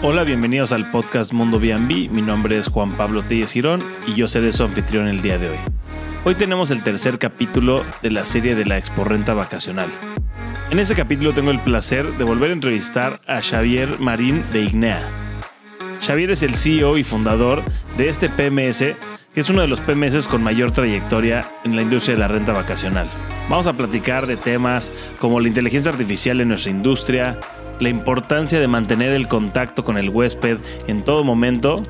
Hola, bienvenidos al podcast Mundo B&B. Mi nombre es Juan Pablo Telles Girón y yo seré su anfitrión el día de hoy. Hoy tenemos el tercer capítulo de la serie de la Exporrenta Vacacional. En este capítulo tengo el placer de volver a entrevistar a Xavier Marín de Ignea. Xavier es el CEO y fundador de este PMS, que es uno de los PMS con mayor trayectoria en la industria de la renta vacacional. Vamos a platicar de temas como la inteligencia artificial en nuestra industria, la importancia de mantener el contacto con el huésped en todo momento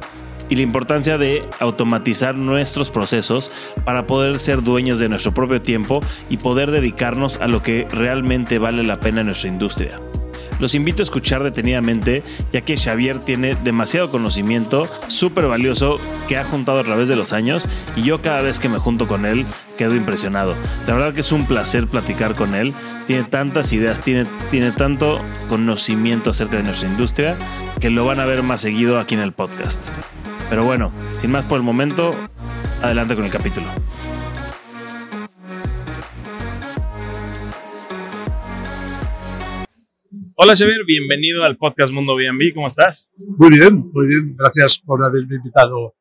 y la importancia de automatizar nuestros procesos para poder ser dueños de nuestro propio tiempo y poder dedicarnos a lo que realmente vale la pena en nuestra industria. Los invito a escuchar detenidamente, ya que Xavier tiene demasiado conocimiento súper valioso que ha juntado a través de los años y yo cada vez que me junto con él quedo impresionado. La verdad que es un placer platicar con él. Tiene tantas ideas, tiene, tiene tanto conocimiento acerca de nuestra industria que lo van a ver más seguido aquí en el podcast. Pero bueno, sin más por el momento, adelante con el capítulo. Hola Xavier, bienvenido al podcast Mundo B&B, ¿cómo estás? Muy bien, muy bien, gracias por haberme invitado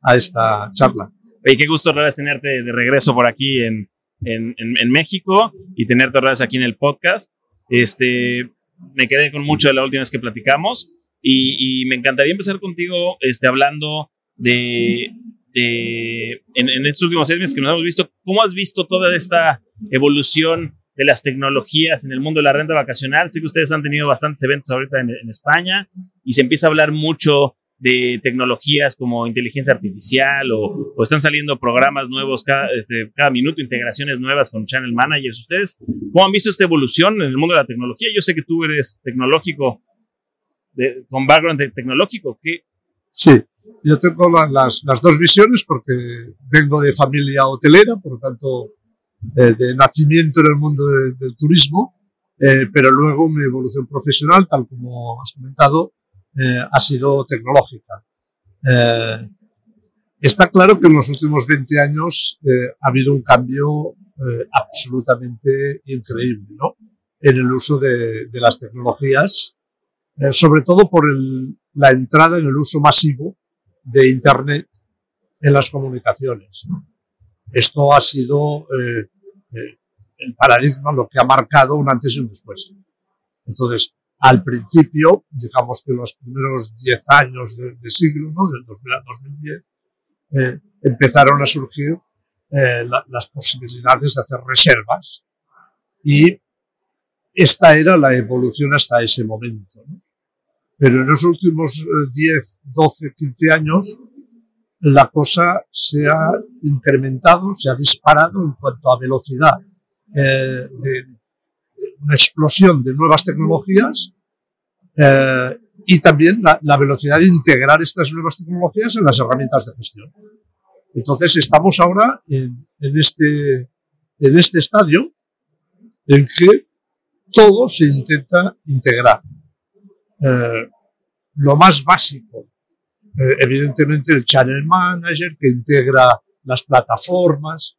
a esta charla. Oye, qué gusto otra vez tenerte de regreso por aquí en, en, en, México y tenerte otra vez aquí en el podcast. Este, me quedé con mucho de la última vez que platicamos y, y me encantaría empezar contigo este, hablando de, de en, en, estos últimos seis meses que nos hemos visto, ¿cómo has visto toda esta evolución de las tecnologías en el mundo de la renta vacacional. Sé que ustedes han tenido bastantes eventos ahorita en, España y se empieza a hablar mucho de tecnologías como inteligencia artificial o, están saliendo programas nuevos cada, este, cada minuto, integraciones nuevas con channel managers. ¿Ustedes cómo han visto esta evolución en el mundo de la tecnología? Yo sé que tú eres tecnológico, con background tecnológico. ¿Qué? Sí, yo tengo las, las dos visiones porque vengo de familia hotelera, por lo tanto eh, de nacimiento en el mundo del turismo, eh, pero luego mi evolución profesional, tal como has comentado, eh, ha sido tecnológica. está claro que en los últimos 20 años ha habido un cambio absolutamente increíble ¿no? en el uso de, las tecnologías, sobre todo por la entrada en el uso masivo de Internet en las comunicaciones. Esto ha sido eh, eh, el paradigma, lo que ha marcado un antes y un después. Entonces, al principio, digamos que los primeros 10 años del de siglo, ¿no? del 2000 al 2010, eh, empezaron a surgir eh, la, las posibilidades de hacer reservas y esta era la evolución hasta ese momento. ¿no? Pero en los últimos 10, 12, 15 años, la cosa se ha incrementado, se ha disparado en cuanto a velocidad eh, de una explosión de nuevas tecnologías eh, y también la, velocidad de integrar estas nuevas tecnologías en las herramientas de gestión. Entonces estamos ahora en, en este, en este estadio en que todo se intenta integrar. Eh, lo más básico eh, evidentemente el Channel Manager que integra las plataformas.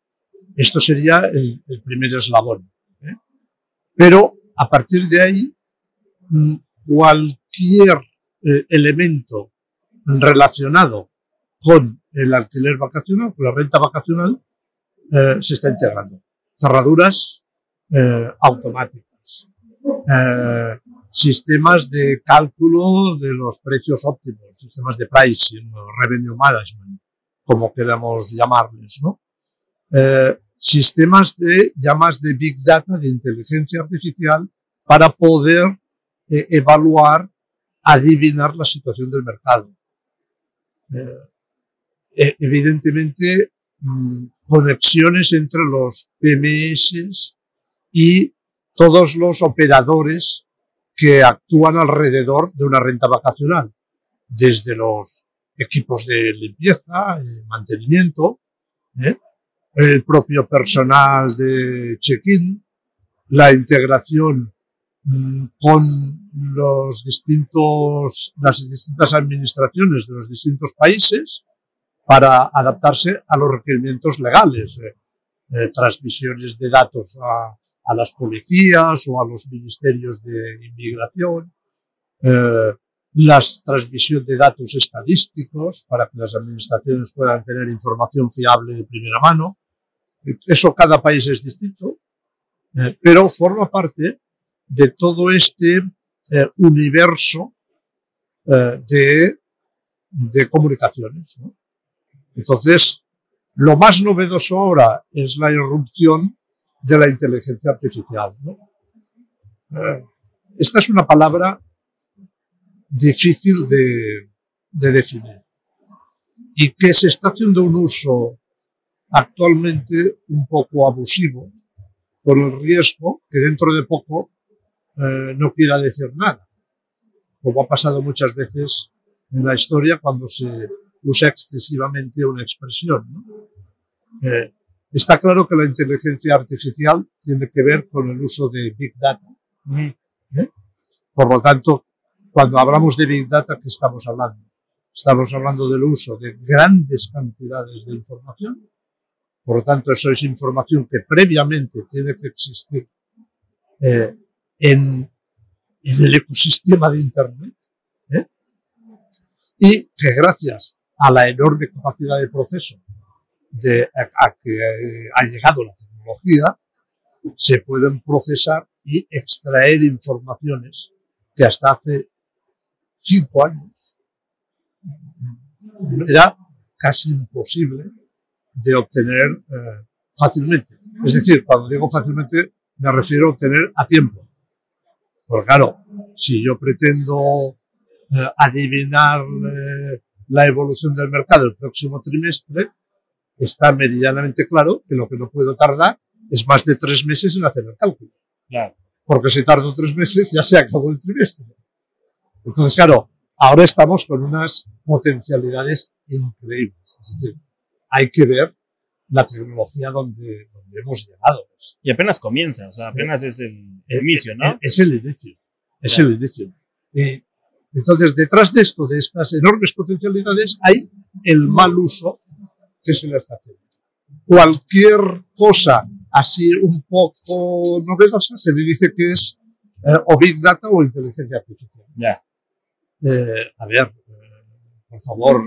Esto sería el, el primer eslabón. ¿eh? Pero a partir de ahí, mm, cualquier eh, elemento relacionado con el alquiler vacacional, con la renta vacacional, eh, se está integrando. Cerraduras eh, automáticas, eh, sistemas de cálculo de los precios óptimos, sistemas de pricing, revenue management, como queramos llamarles, ¿no? Eh, sistemas de llamas de big data, de inteligencia artificial, para poder eh, evaluar, adivinar la situación del mercado. Eh, evidentemente, mmm, conexiones entre los PMS y todos los operadores que actúan alrededor de una renta vacacional, desde los equipos de limpieza, mantenimiento, ¿eh? el propio personal de check-in, la integración mmm, con los distintos, las distintas administraciones de los distintos países para adaptarse a los requerimientos legales, eh, eh, transmisiones de datos a, a las policías o a los ministerios de inmigración, eh, la transmisión de datos estadísticos para que las administraciones puedan tener información fiable de primera mano. Eso cada país es distinto, eh, pero forma parte de todo este eh, universo eh, de, comunicaciones. Entonces, lo más novedoso ahora es la irrupción de la inteligencia artificial. ¿no? Eh, esta es una palabra difícil de, de definir y que se está haciendo un uso actualmente un poco abusivo, por el riesgo que dentro de poco eh, no quiera decir nada, como ha pasado muchas veces en la historia cuando se usa excesivamente una expresión. ¿no? Eh, está claro que la inteligencia artificial tiene que ver con el uso de Big Data. ¿eh? Por lo tanto, cuando hablamos de Big Data, ¿qué estamos hablando? Estamos hablando del uso de grandes cantidades de información. Por lo tanto, eso es información que previamente tiene que existir eh, en, en, el ecosistema de Internet ¿eh? y que gracias a la enorme capacidad de proceso de, a, que ha llegado la tecnología, se pueden procesar y extraer informaciones que hasta hace cinco años era casi imposible de obtener eh, fácilmente. Es decir, cuando digo fácilmente me refiero a obtener a tiempo. Porque claro, si yo pretendo eh, adivinar eh, la evolución del mercado el próximo trimestre, está meridianamente claro que lo que no puedo tardar es más de tres meses en hacer el cálculo. Claro. Porque si tardo tres meses ya se acabó el trimestre. Entonces, claro, ahora estamos con unas potencialidades increíbles. Es decir, hay que ver la tecnología donde, donde hemos llegado. Y apenas comienza, o sea, apenas es el, el inicio, ¿no? Es el inicio, es el inicio. Y entonces, detrás de esto, de estas enormes potencialidades, hay el mal uso que se le está haciendo. Cualquier cosa así un poco novedosa se le dice que es eh, o Big Data o inteligencia artificial. Ya. Eh, a ver, eh, por favor,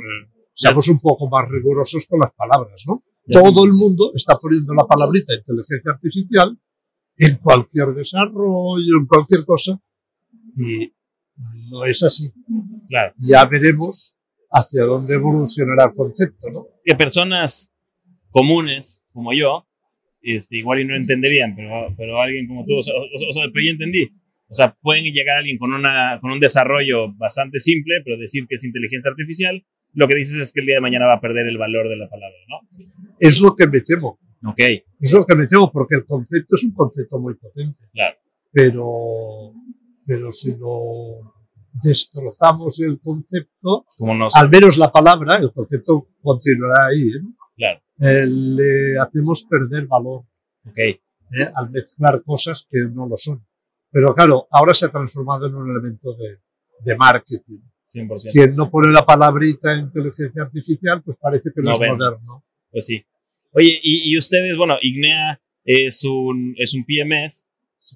seamos un poco más rigurosos con las palabras, ¿no? Todo el mundo está poniendo la palabrita inteligencia artificial en cualquier desarrollo, en cualquier cosa, y no es así. Claro. Ya veremos hacia dónde evolucionará el concepto, ¿no? Que personas comunes como yo, este, igual y no entenderían, pero, pero alguien como tú, o sea, o, o sea, pero ya entendí. O sea, pueden llegar alguien con, una, con un desarrollo bastante simple, pero decir que es inteligencia artificial, lo que dices es que el día de mañana va a perder el valor de la palabra, ¿no? Es lo que me temo. Ok. Es lo que me temo, porque el concepto es un concepto muy potente. Claro. Pero, pero si lo destrozamos el concepto, Como nos... al menos la palabra, el concepto continuará ahí, ¿eh? Claro. Eh, le hacemos perder valor Ok. ¿eh? al mezclar cosas que no lo son. Pero claro, ahora se ha transformado en un elemento de, de marketing. 100%. Quien no pone la palabrita inteligencia artificial, pues parece que no, No es moderno. Pues sí. Oye, y, y ustedes, bueno, Ignea es un, es un PMS.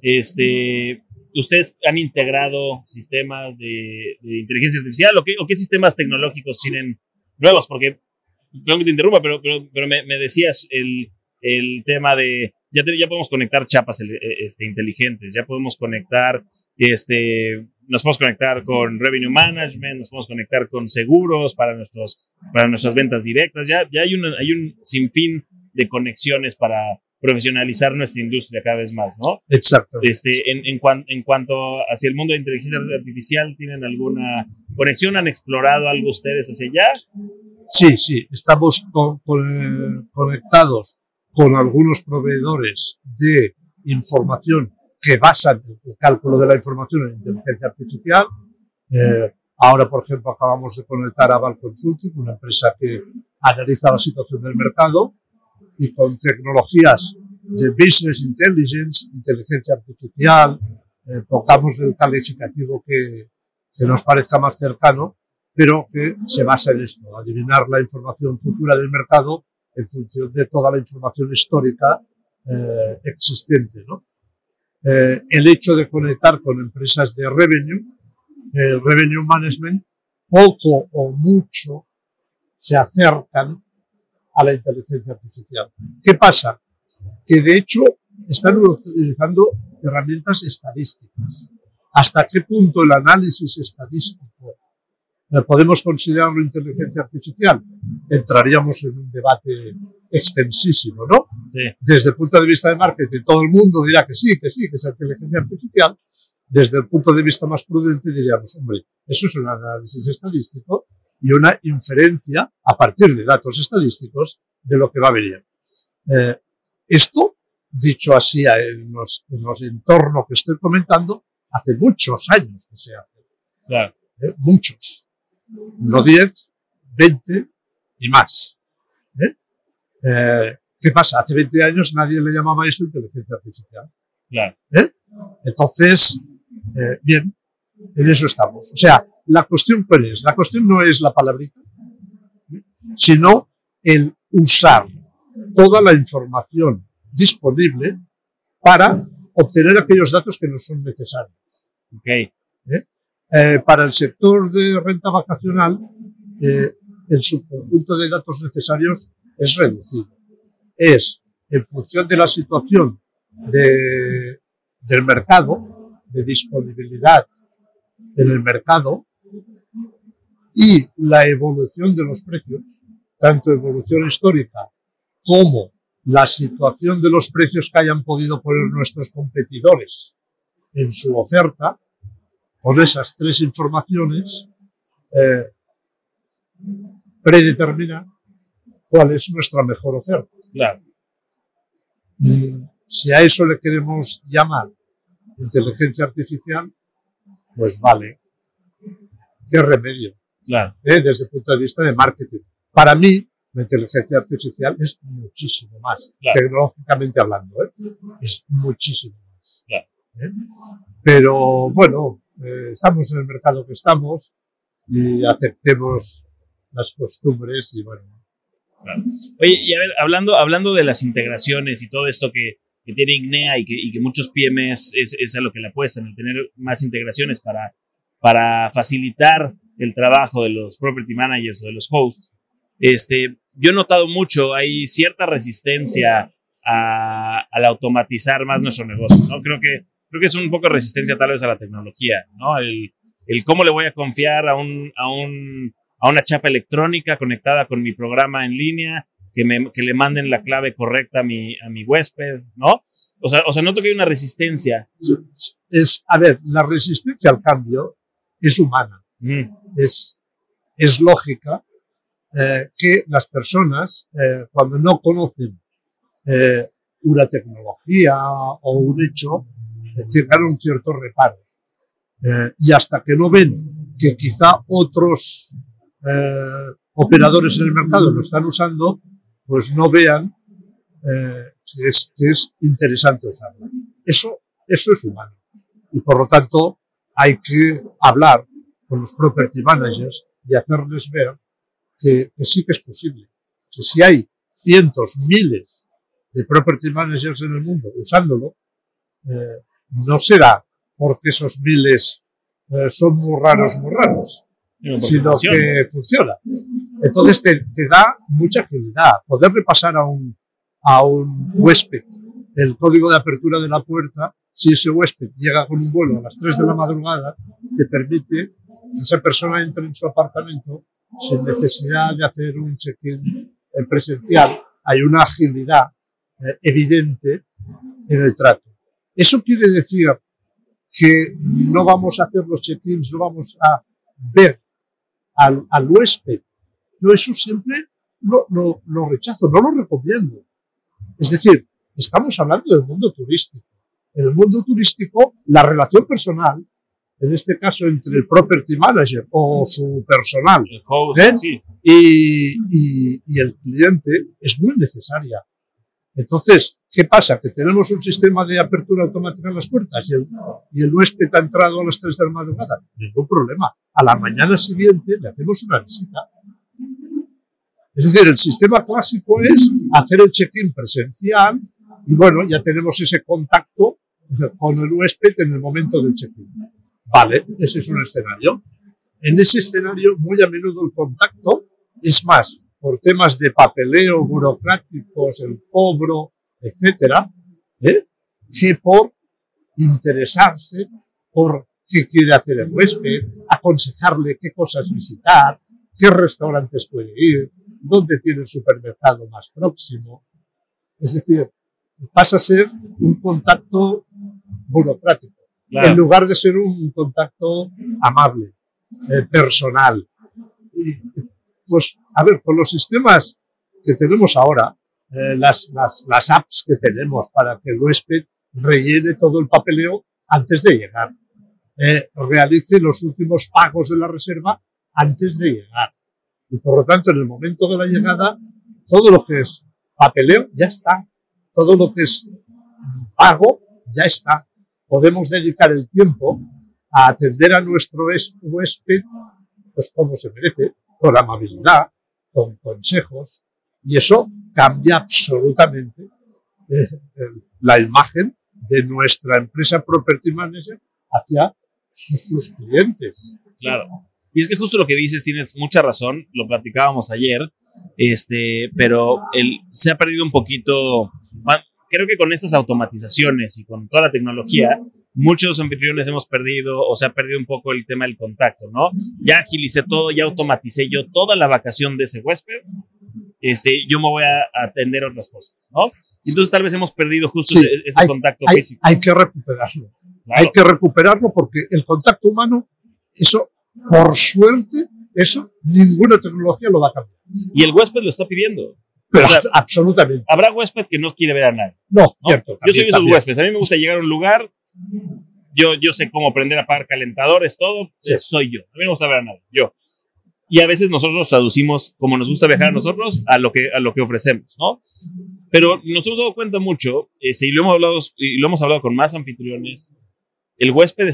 Este, ¿Ustedes han integrado sistemas de, de inteligencia artificial o qué, o qué sistemas tecnológicos tienen nuevos? Porque, perdón que te interrumpa, pero, pero, pero me, me decías el, el tema de, ya, te- ya podemos conectar chapas el- este, inteligentes, ya podemos conectar, este, nos podemos conectar con Revenue Management, nos podemos conectar con seguros para, nuestros, para nuestras ventas directas, ya, ya hay, una, hay un sinfín de conexiones para profesionalizar nuestra industria cada vez más, ¿no? Exacto. Este, en, en, cuan- en cuanto hacia el mundo de inteligencia artificial, ¿tienen alguna conexión? ¿Han explorado algo ustedes hacia allá? Sí, sí, estamos con- con, conectados con algunos proveedores de información que basan el cálculo de la información en inteligencia artificial. Eh, ahora, por ejemplo, acabamos de conectar a Val Consulting, una empresa que analiza la situación del mercado y con tecnologías de business intelligence, inteligencia artificial, eh, pongamos el calificativo que, que nos parezca más cercano, pero que se basa en esto, adivinar la información futura del mercado en función de toda la información histórica eh, existente. ¿no? Eh, el hecho de conectar con empresas de revenue el revenue management, poco o mucho se acercan a la inteligencia artificial. ¿Qué pasa? Que de hecho están utilizando herramientas estadísticas. ¿Hasta qué punto el análisis estadístico eh, podemos considerarlo inteligencia artificial? Entraríamos en un debate extensísimo, ¿no? Sí. Desde el punto de vista de marketing, todo el mundo dirá que sí, que sí, que es inteligencia artificial. Desde el punto de vista más prudente diríamos, hombre, eso es un análisis estadístico y una inferencia a partir de datos estadísticos de lo que va a venir. Eh, esto, dicho así en los, en los entornos que estoy comentando, hace muchos años que se hace. Claro. ¿eh? Muchos. No 10, 20 y más. ¿eh? ¿Qué pasa? Hace 20 años nadie le llamaba eso inteligencia artificial. Claro. Entonces, bien, en eso estamos. O sea, la cuestión cuál es? La cuestión no es la palabrita, ¿eh? sino el usar toda la información disponible para obtener aquellos datos que nos son necesarios. Ok. Eh, para el sector de renta vacacional, eh, el subconjunto de datos necesarios es reducido. Es en función de la situación de, del mercado, de disponibilidad en el mercado y la evolución de los precios, tanto evolución histórica como la situación de los precios que hayan podido poner nuestros competidores en su oferta, con esas tres informaciones, eh, predetermina cuál es nuestra mejor oferta. Claro. Mm, Si a eso le queremos llamar inteligencia artificial, pues vale. ¿Qué remedio? Claro. ¿eh? Desde el punto de vista de marketing. Para mí, la inteligencia artificial es muchísimo más, Claro. tecnológicamente hablando. ¿eh? Es muchísimo más. Claro. ¿eh? Pero bueno, eh, estamos en el mercado que estamos y aceptemos las costumbres y bueno. Oye, y a ver, hablando, hablando de las integraciones y todo esto que, que tiene Ignea y que, y que muchos PMs es, es a lo que le apuestan, el tener más integraciones para, para facilitar el trabajo de los property managers o de los hosts, este, yo he notado mucho, hay cierta resistencia a, al automatizar más nuestro negocio, ¿no? Creo que, creo que es un poco resistencia tal vez a la tecnología, ¿no? El, el cómo le voy a confiar a un, a un, a una chapa electrónica conectada con mi programa en línea, que, me, que le manden la clave correcta a mi, a mi huésped, ¿no? O sea, o sea, noto que hay una resistencia. Es, a ver, la resistencia al cambio es humana. Mm, es, lógica eh, que las personas, eh, cuando no conocen eh, una tecnología o un hecho, tengan un cierto reparo. Y hasta que no ven que quizá otros operadores en el mercado lo están usando, pues no vean que, es, que es interesante usarlo. Eso, eso es humano. Y por lo tanto, hay que hablar con los property managers y hacerles ver que, que sí que es posible. Que si hay cientos, miles de property managers en el mundo usándolo, eh, no será porque esos miles eh, son muy raros, muy raros, sino funciona. que funciona. Entonces te, te da mucha agilidad. Poder repasar a un, a un huésped el código de apertura de la puerta, si ese huésped llega con un vuelo a las 3 de la madrugada, te permite esa persona entre en su apartamento sin necesidad de hacer un check-in eh, presencial. Hay una agilidad eh, evidente en el trato. Eso quiere decir que no vamos a hacer los check-ins, no vamos a ver al, al huésped. Yo eso siempre lo, lo, lo rechazo, no lo recomiendo. Es decir, estamos hablando del mundo turístico. En el mundo turístico, la relación personal, en este caso entre el property manager o su personal host, ¿Ven? sí. y, y- y el cliente, es muy necesaria. Entonces, ¿qué pasa? Que tenemos un sistema de apertura automática en las puertas y el, y el huésped ha entrado a las 3 de la madrugada. Ningún problema. A la mañana siguiente le hacemos una visita. Es decir, el sistema clásico es hacer el check-in presencial y bueno, ya tenemos ese contacto con el huésped en el momento del check-in. Vale, ese es un escenario. En ese escenario, muy a menudo el contacto es más por temas de papeleo burocráticos, el cobro, etcétera, ¿eh? que por interesarse por qué quiere hacer el huésped, aconsejarle qué cosas visitar, qué restaurantes puede ir, dónde tiene el supermercado más próximo. Es decir, pasa a ser un contacto burocrático, en lugar de ser un contacto amable, eh, personal. pues, a ver, con los sistemas que tenemos ahora, eh, las, las, las apps que tenemos para que el huésped rellene todo el papeleo antes de llegar, eh, realice los últimos pagos de la reserva antes de llegar. Y por lo tanto, en el momento de la llegada, todo lo que es papeleo ya está. Todo lo que es pago ya está. Podemos dedicar el tiempo a atender a nuestro huésped, pues como se merece, con amabilidad, con consejos, y eso cambia absolutamente eh, la imagen de nuestra empresa Property Manager hacia sus, clientes. Claro. Y es que justo lo que dices, tienes mucha razón, lo platicábamos ayer, este, pero el, se ha perdido un poquito, creo que con estas automatizaciones y con toda la tecnología, muchos anfitriones hemos perdido o se ha perdido un poco el tema del contacto, ¿no? Ya agilicé todo, ya automaticé yo toda la vacación de ese huésped, este, yo me voy a atender otras cosas, ¿no? Entonces tal vez hemos perdido justo ese, contacto físico. Hay que recuperarlo. Hay que recuperarlo porque el contacto humano, eso, por suerte, eso ninguna tecnología lo va a cambiar. Y el huésped lo está pidiendo. Pero absolutamente. Habrá huésped que no quiere ver a nadie. No, cierto. yo soy esos huéspedes. A mí me gusta llegar a un lugar. Yo, yo sé cómo aprender a apagar calentadores, todo. Soy yo. A mí no me gusta ver a nadie. Yo. Y a veces nosotros traducimos, como nos gusta viajar a nosotros, a lo que, a lo que ofrecemos, ¿no? Pero nos hemos dado cuenta mucho, este, y, lo hemos hablado, y lo hemos hablado con más anfitriones, el huésped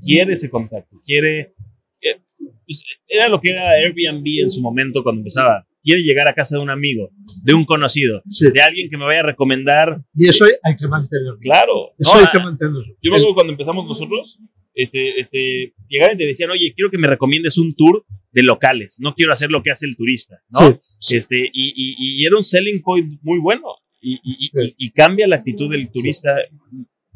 quiere ese contacto, quiere... Eh, pues, era lo que era Airbnb en su momento cuando empezaba. Quiere llegar a casa de un amigo, de un conocido, de alguien que me vaya a recomendar. Y eso hay que mantenerlo. Claro. Eso hay que mantenerlo. Yo me acuerdo cuando empezamos nosotros, este, este, llegaban y te decían, oye, quiero que me recomiendes un tour de locales, no quiero hacer lo que hace el turista, ¿no? Este, y, y, y, era un selling point muy bueno y, y cambia la actitud del turista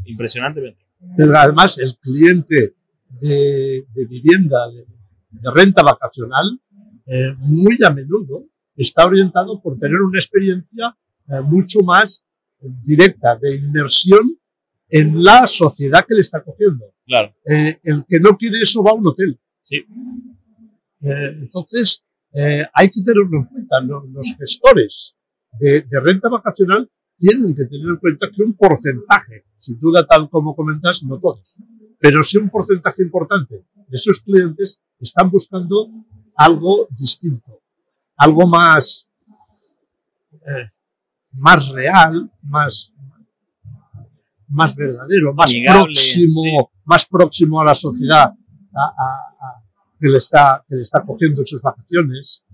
impresionantemente. Pero además el cliente de, de vivienda, de, de, renta vacacional, eh, muy a menudo está orientado por tener una experiencia eh, mucho más directa de inmersión en la sociedad que le está cogiendo. Claro. Eh, el que no quiere eso va a un hotel. Sí. Eh, entonces, eh, hay que tenerlo en cuenta. Los, gestores de, renta vacacional tienen que tener en cuenta que un porcentaje, sin duda tal como comentas, no todos, pero sí un porcentaje importante de sus clientes están buscando algo distinto, algo más, eh, más real, más, más verdadero, más próximo, más próximo a la sociedad, a, que le está, que le está cogiendo en sus vacaciones.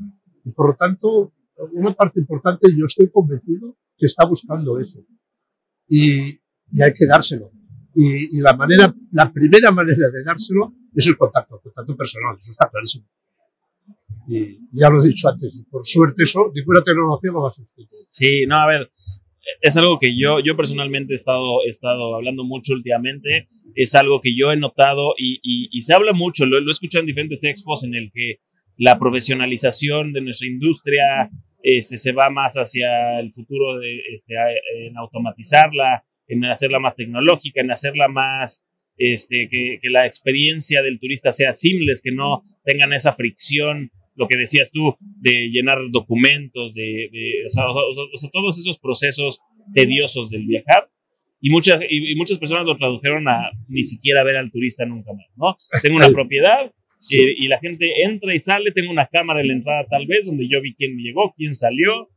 Y por lo tanto, una parte importante, yo estoy convencido que está buscando eso. Y, y hay que dárselo. Y, y, la manera, la primera manera de dárselo es el contacto, el contacto personal, eso está clarísimo. Y ya lo he dicho antes, por suerte eso, ninguna tecnología lo va a sustituir. Sí, no, a ver, es algo que yo, yo personalmente he estado, he estado hablando mucho últimamente, es algo que yo he notado y, y, se habla mucho, lo, he escuchado en diferentes expos en el que la profesionalización de nuestra industria este, se va más hacia el futuro de, este, en automatizarla, en hacerla más tecnológica, en hacerla más, este, que, que la experiencia del turista sea seamless, que no tengan esa fricción lo que decías tú, de llenar documentos, de, o, sea, todos esos procesos tediosos del viajar. Y muchas, y, muchas personas lo tradujeron a ni siquiera ver al turista nunca más, ¿no? Tengo una propiedad y la gente entra y sale, tengo una cámara en la entrada tal vez donde yo vi quién llegó, quién salió.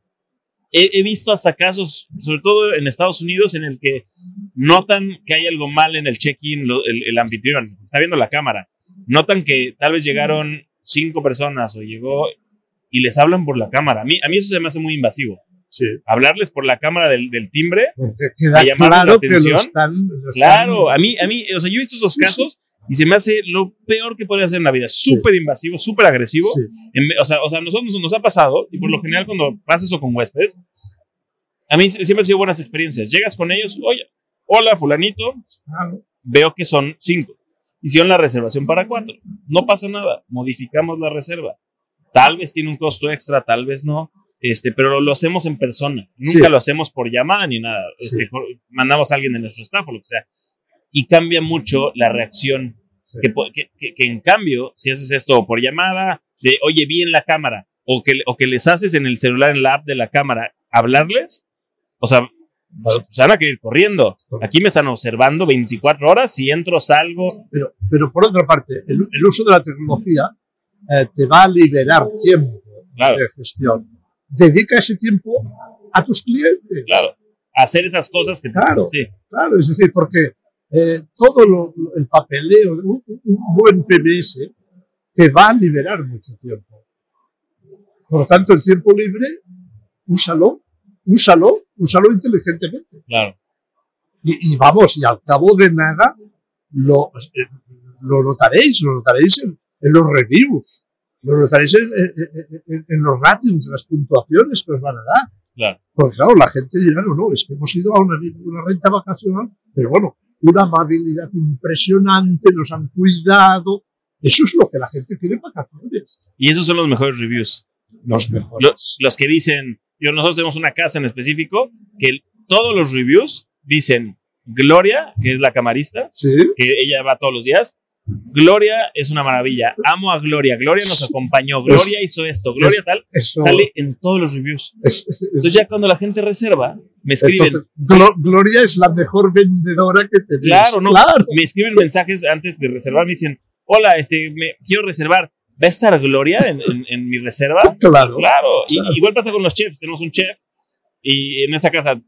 He, visto hasta casos, sobre todo en Estados Unidos, en el que notan que hay algo mal en el check-in, el, el anfitrión, está viendo la cámara, notan que tal vez llegaron cinco personas o llegó y les hablan por la cámara. A mí, a mí eso se me hace muy invasivo. Sí. Hablarles por la cámara del, del timbre. Queda claro que lo están, claro, a mí, a mí, o sea, yo he visto esos casos Y se me hace lo peor que podría hacer en la vida. Súper invasivo, súper agresivo. o, sea, o sea, nosotros nos ha pasado, y por lo general cuando pasa eso con huéspedes, a mí siempre han sido buenas experiencias. Llegas con ellos, oye, hola, fulanito, veo que son cinco. Hicieron la reservación para cuatro. No pasa nada, modificamos la reserva. Tal vez tiene un costo extra, tal vez no. Este, pero lo, hacemos en persona. Nunca lo hacemos por llamada ni nada. Este, mandamos a alguien de nuestro staff o lo que sea. Y cambia mucho la reacción. Que, que, que, en cambio, si haces esto por llamada, de oye, vi en la cámara, o que, o que les haces en el celular, en la app de la cámara, hablarles, o sea, se van a querer corriendo. Aquí me están observando 24 horas, si entro, salgo. Pero, pero por otra parte, el, uso de la tecnología eh, te va a liberar tiempo de gestión dedica ese tiempo a tus clientes. Claro, hacer esas cosas que te Claro, sí. claro, es decir, porque eh, todo lo, el papeleo, un, un, buen PBS te va a liberar mucho tiempo. Por lo tanto, el tiempo libre, úsalo, úsalo, úsalo inteligentemente. Claro. Y, y vamos, y al cabo de nada, lo, eh, lo notaréis, lo notaréis en, en los reviews lo notaréis en, en, los ratings, las puntuaciones que os van a dar. Claro. Porque claro, la gente dirá, no, no, es que hemos ido a una, una renta vacacional, pero bueno, una amabilidad impresionante, nos han cuidado. Eso es lo que la gente quiere en vacaciones. Y esos son los mejores reviews. Los mejores. Los, que dicen, yo, nosotros tenemos una casa en específico que todos los reviews dicen Gloria, que es la camarista, ¿Sí? que ella va todos los días, Gloria es una maravilla. Amo a Gloria. Gloria nos acompañó. Gloria hizo esto. Gloria tal. sale en todos los reviews. Entonces ya cuando la gente reserva, me escriben. Gloria es la mejor vendedora que te Claro, no. Me escriben mensajes antes de reservar. Me dicen, hola, este, me quiero reservar. ¿Va a estar Gloria en, mi reserva? Claro. Claro. Y, igual pasa con los chefs. Tenemos un chef y en esa casa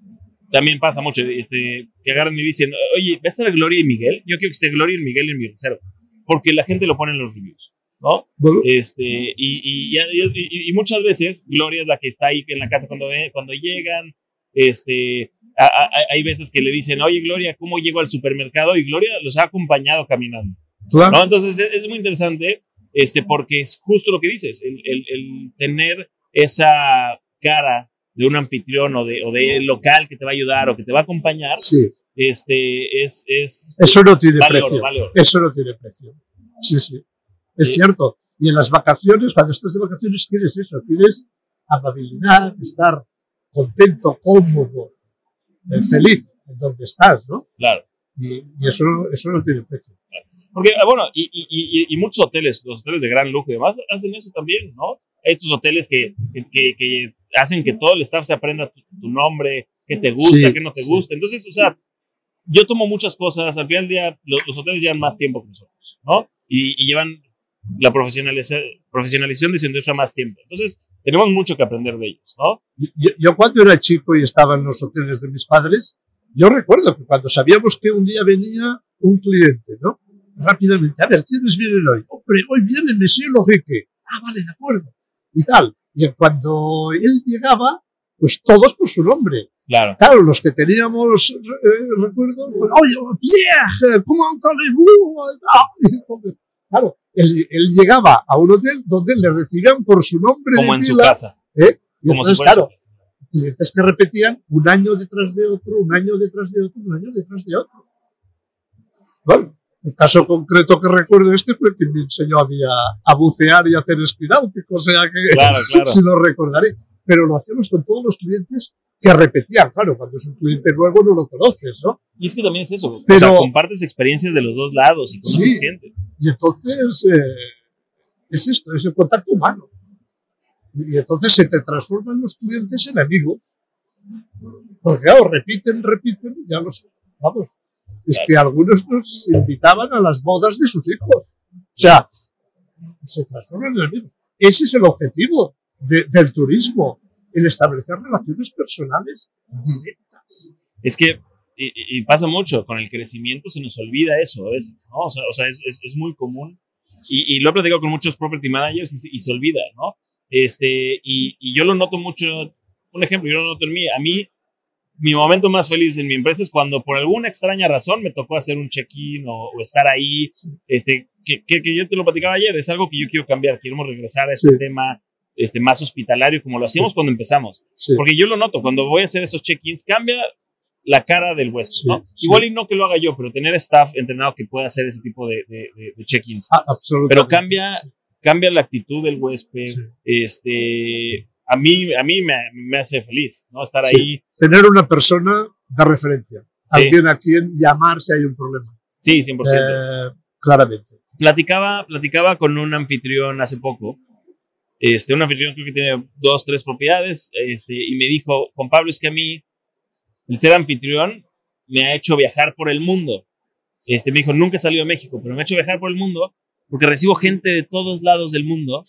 también pasa mucho, este, que agarran y dicen, oye, ¿va a estar Gloria y Miguel? Yo quiero que esté Gloria y Miguel en mi reserva, porque la gente lo pone en los reviews, ¿no? Este, y, y, y, muchas veces Gloria es la que está ahí en la casa cuando, cuando llegan, este, hay veces que le dicen, oye, Gloria, ¿cómo llego al supermercado? Y Gloria los ha acompañado caminando, ¿no? Entonces es, muy interesante, este, porque es justo lo que dices, el, el, el tener esa cara de un anfitrión o de, o de local que te va a ayudar o que te va a acompañar, sí. este, es, es... Eso no tiene precio. Eso no tiene precio. Sí, sí. Es cierto. Y en las vacaciones, cuando estás de vacaciones, quieres eso, quieres amabilidad, estar contento, cómodo, eh, feliz en donde estás, ¿no? Claro. Y, y eso, eso no tiene precio. Porque, ah, bueno, y, y, y, muchos hoteles, los hoteles de gran lujo y demás, hacen eso también, ¿no? Hay estos hoteles que, que, que hacen que todo el staff se aprenda tu, nombre, qué te gusta, qué no te gusta. Entonces, o sea, yo tomo muchas cosas, al final del día los, hoteles llevan más tiempo que nosotros, ¿no? Y, llevan la profesionalización, profesionalización de su industria más tiempo. Entonces, tenemos mucho que aprender de ellos, ¿no? Yo, yo, cuando era chico y estaba en los hoteles de mis padres, yo recuerdo que cuando sabíamos que un día venía un cliente, ¿no? Rápidamente, a ver, ¿quiénes vienen hoy? Hombre, hoy viene Monsieur Lojeque. Ah, vale, de acuerdo. Y tal. Y cuando él llegaba, pues todos por su nombre. Claro. Claro, los que teníamos eh, recuerdos, pues, oye, Pierre, ¿cómo allez-vous? Claro, él, él, llegaba a un hotel donde le recibían por su nombre. Como en su casa. ¿eh? Y Como entonces, claro, clientes que repetían un año detrás de otro, un año detrás de otro, un año detrás de otro. Bueno, el caso concreto que recuerdo este fue que me enseñó a, a, bucear y a hacer esquí o sea que claro, claro. sí lo recordaré. Pero lo hacemos con todos los clientes que repetían. Claro, cuando es un cliente nuevo no lo conoces, ¿no? Y es que también es eso. Pero, o sea, compartes experiencias de los dos lados y conoces gente. Y entonces eh, es esto, es el contacto humano. Y, entonces se te transforman los clientes en amigos. Porque claro, repiten, repiten, ya los, vamos, es que algunos nos invitaban a las bodas de sus hijos. O sea, se transforman en amigos. Ese es el objetivo del turismo, el establecer relaciones personales directas. Es que, y, pasa mucho, con el crecimiento se nos olvida eso a veces, ¿no? O sea, o sea es, es, muy común. Y, y, lo he platicado con muchos property managers y, se olvida, ¿no? Este, y, y yo lo noto mucho, un ejemplo, yo lo noto en mí, a mí mi momento más feliz en mi empresa es cuando por alguna extraña razón me tocó hacer un check-in o, estar ahí, este, que, que, yo te lo platicaba ayer, es algo que yo quiero cambiar, queremos regresar a este tema este, más hospitalario como lo hacíamos cuando empezamos. Porque yo lo noto, cuando voy a hacer esos check-ins cambia la cara del huésped, ¿no? Igual y no que lo haga yo, pero tener staff entrenado que pueda hacer ese tipo de, de, check-ins. Ah, absolutamente. Pero cambia, cambia la actitud del huésped, este a mí, a mí me, me hace feliz, ¿no? Estar ahí. Tener una persona de referencia. Alguien a quien llamar si hay un problema. Sí, 100%. Eh, claramente. Platicaba, platicaba con un anfitrión hace poco. Este, un anfitrión creo que tiene dos, tres propiedades. Este, y me dijo, Juan Pablo, es que a mí el ser anfitrión me ha hecho viajar por el mundo. Este, me dijo, nunca he salido de México, pero me ha hecho viajar por el mundo porque recibo gente de todos lados del mundo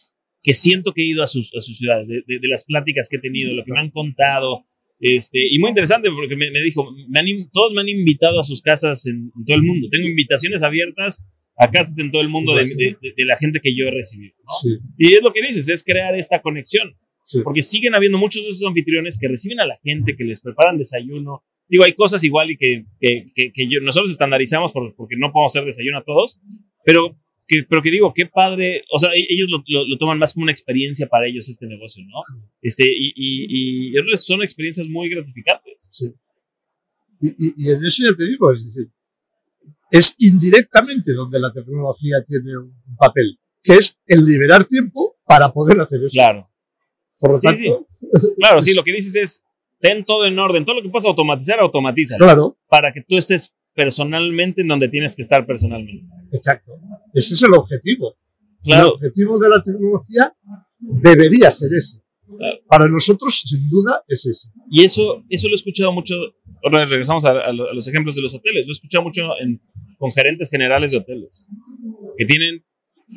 que siento que he ido a sus, a sus ciudades, de, de, las pláticas que he tenido, lo que me han contado. Este, y muy interesante porque me, me dijo, me han, todos me han invitado a sus casas en, todo el mundo. Tengo invitaciones abiertas a casas en todo el mundo de, de la gente que yo he recibido. Sí. Y es lo que dices, es crear esta conexión. Sí. Porque siguen habiendo muchos de esos anfitriones que reciben a la gente, que les preparan desayuno. Digo, hay cosas igual y que, que, que, que yo, nosotros estandarizamos porque no podemos hacer desayuno a todos, pero pero que digo, qué padre, o sea, e-, ellos lo, lo, toman más como una experiencia para ellos este negocio, ¿no? Este, y, y, y son experiencias muy gratificantes. Sí. Y, y, en eso ya te digo, es decir, es indirectamente donde la tecnología tiene un papel, que es el liberar tiempo para poder hacer eso. Claro. Por lo tanto, Claro, sí, lo que dices es, ten todo en orden, todo lo que puedas automatizar, automatiza. Claro. Para que tú estés personalmente en donde tienes que estar personalmente. Exacto. Ese es el objetivo. El objetivo de la tecnología debería ser ese. Para nosotros, sin duda, es ese. Y eso, eso lo he escuchado mucho. Ahora regresamos a, los ejemplos de los hoteles. Lo he escuchado mucho con gerentes generales de hoteles que tienen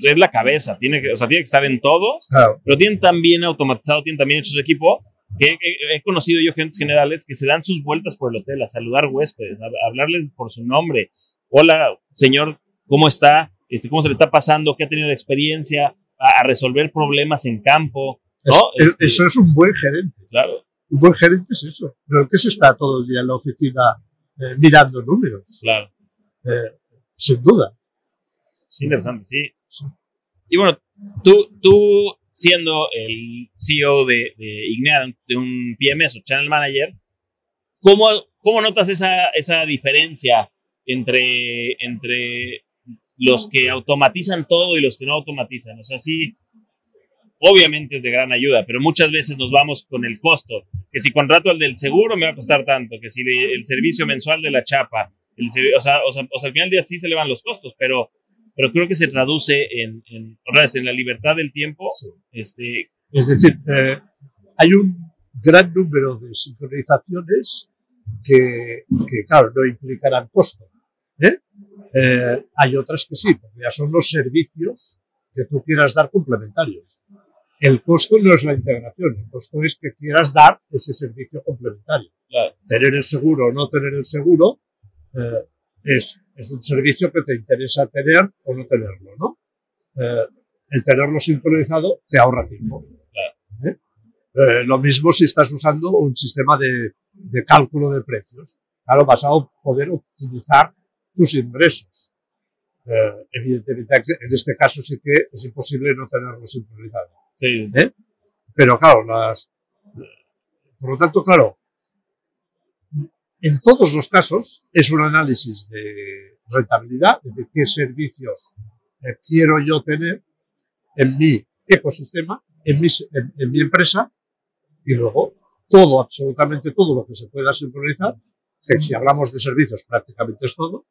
es la cabeza, tiene que, o sea, tiene que estar en todo, pero tienen también automatizado, tienen también hecho su equipo que he, conocido yo gentes generales que se dan sus vueltas por el hotel a saludar huéspedes, a, hablarles por su nombre. Hola, señor, ¿cómo está? Este, ¿Cómo se le está pasando? ¿Qué ha tenido de experiencia? A, resolver problemas en campo. ¿no? Este, eso es un buen gerente. Claro. Un buen gerente es eso. No que se está todo el día en la oficina eh, mirando números. Claro. Eh, sin duda. Sí, interesante, sí. Y bueno, tú, tú siendo el CEO de, de Ignea, de un PMS o Channel Manager, ¿cómo, cómo notas esa, esa diferencia entre, entre los que automatizan todo y los que no automatizan? O sea, sí, obviamente es de gran ayuda, pero muchas veces nos vamos con el costo, que si contrato al del seguro me va a costar tanto, que si el servicio mensual de la chapa, el, o, sea, o, sea, o sea, al final del día sí se le van los costos, pero pero creo que se traduce en, en, en la libertad del tiempo. Este, es decir, eh, hay un gran número de sincronizaciones que, que claro, no implicarán costo. ¿eh? Eh, hay otras que sí, porque ya son los servicios que tú quieras dar complementarios. El costo no es la integración, el costo es que quieras dar ese servicio complementario. Tener el seguro o no tener el seguro es es un servicio que te interesa tener o no tenerlo, ¿no? Eh, el tenerlo sincronizado te ahorra tiempo. ¿Eh? Eh, lo mismo si estás usando un sistema de, de, cálculo de precios. Claro, vas a poder optimizar tus ingresos. evidentemente, en este caso sí que es imposible no tenerlo sincronizado. Sí, Pero claro, las, por lo tanto, claro, en todos los casos es un análisis de rentabilidad, de qué servicios eh, quiero yo tener en mi ecosistema, en mi, en, mi empresa, y luego todo, absolutamente todo lo que se pueda sincronizar, que si hablamos de servicios prácticamente es todo,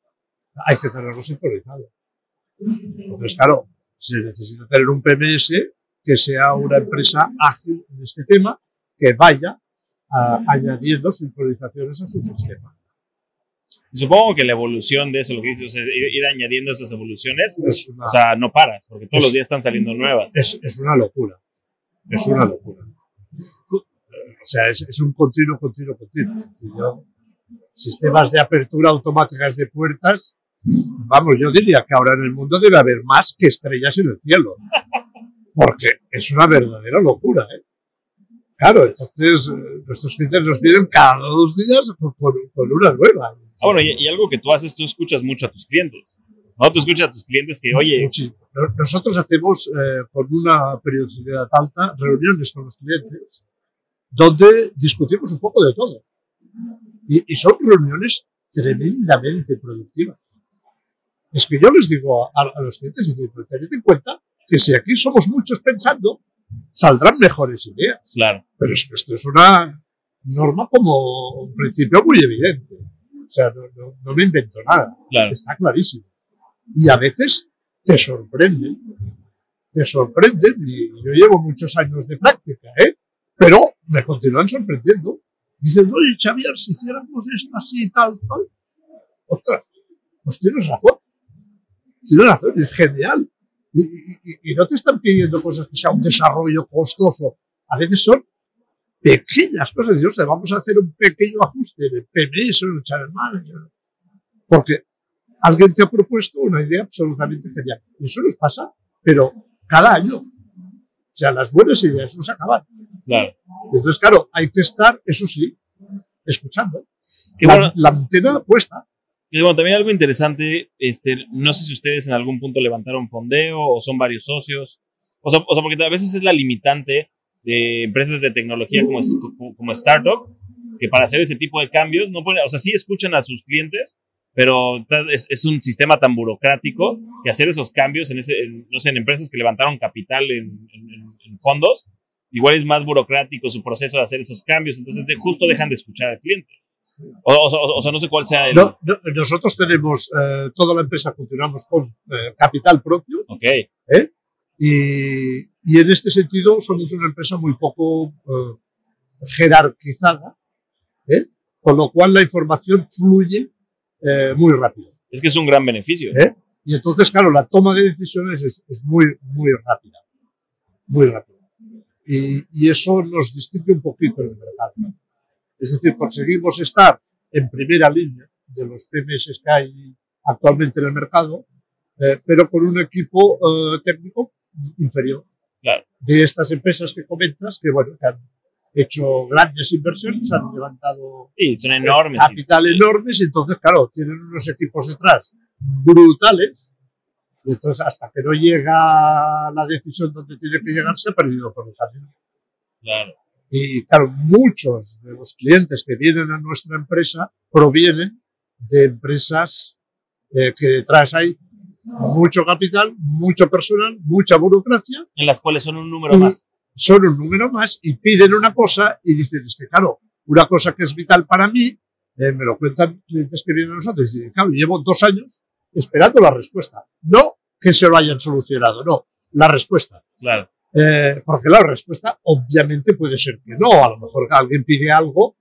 hay que tenerlo sincronizado. Entonces, claro, se necesita tener un PMS que sea una empresa ágil en este tema, que vaya añadiendo sincronizaciones a su sistema. Supongo que la evolución de eso, lo que dices, ir, añadiendo esas evoluciones, o sea, no paras, porque todos los días están saliendo nuevas. Es, es, una locura. Es una locura. O sea, es, es un continuo, continuo, continuo. sistemas de apertura automáticas de puertas, vamos, yo diría que ahora en el mundo debe haber más que estrellas en el cielo. Porque es una verdadera locura, ¿eh? Claro, entonces eh, nuestros clientes nos vienen cada dos días con, con una nueva. Ah, bueno, y, algo que tú haces, tú escuchas mucho a tus clientes. ¿no? Tú escuchas a tus clientes que, oye... Nosotros hacemos eh, con una periodicidad alta reuniones con los clientes donde discutimos un poco de todo. Y, y son reuniones tremendamente productivas. Es que yo les digo a, los clientes, pero tened en cuenta que si aquí somos muchos pensando, saldrán mejores ideas. Claro. Pero es que esto es una norma como un principio muy evidente. O sea, no, no, me invento nada. Claro. Está clarísimo. Y a veces te sorprenden. Te sorprenden. Y yo llevo muchos años de práctica, ¿eh? Pero me continúan sorprendiendo. Dicen, oye, Xavier, si hiciéramos esto así, tal, tal. Ostras, pues tienes razón. Tienes razón, es genial. Y, no te están pidiendo cosas que sea un desarrollo costoso. A veces son pequeñas cosas. Dios, vamos a hacer un pequeño ajuste en el PMS en el channel manager. Porque alguien te ha propuesto una idea absolutamente genial. Y eso nos pasa, pero cada año. O sea, las buenas ideas no se acaban. Claro. Entonces, claro, hay que estar, eso sí, escuchando. la, la antena puesta. Y bueno, también algo interesante, este, no sé si ustedes en algún punto levantaron fondeo o son varios socios. O sea, o sea porque a veces es la limitante de empresas de tecnología como, como, startup, que para hacer ese tipo de cambios, no pueden, o sea, sí escuchan a sus clientes, pero es, es, un sistema tan burocrático que hacer esos cambios en, ese, no sé, en empresas que levantaron capital en, en, fondos, igual es más burocrático su proceso de hacer esos cambios, entonces de, justo dejan de escuchar al cliente. O, sea, no sé cuál sea el... nosotros tenemos, eh, toda la empresa continuamos con eh, capital propio. Ok. ¿eh? Y, y, en este sentido somos una empresa muy poco jerarquizada, con lo cual la información fluye muy rápido. Es que es un gran beneficio. Y entonces, claro, la toma de decisiones es, es muy, muy rápida. Muy rápida. Y, y, eso nos distingue un poquito en el mercado. Es decir, conseguimos estar en primera línea de los PMS que hay actualmente en el mercado, eh, pero con un equipo eh, técnico inferior. De estas empresas que comentas, que bueno, que han hecho grandes inversiones, han levantado son enormes, capital enormes, y entonces, claro, tienen unos equipos detrás brutales, y entonces hasta que no llega la decisión donde tiene que llegar, se ha perdido por el camino. Claro. Y claro, muchos de los clientes que vienen a nuestra empresa provienen de empresas eh, que detrás hay mucho capital, mucho personal, mucha burocracia. En las cuales son un número más. Son un número más y piden una cosa y dicen, es que claro, una cosa que es vital para mí, eh, me lo cuentan clientes que vienen a nosotros, y dicen, claro, llevo dos años esperando la respuesta. No que se lo hayan solucionado, no, la respuesta. Claro. Eh, porque la respuesta obviamente puede ser que no. A lo mejor alguien pide algo.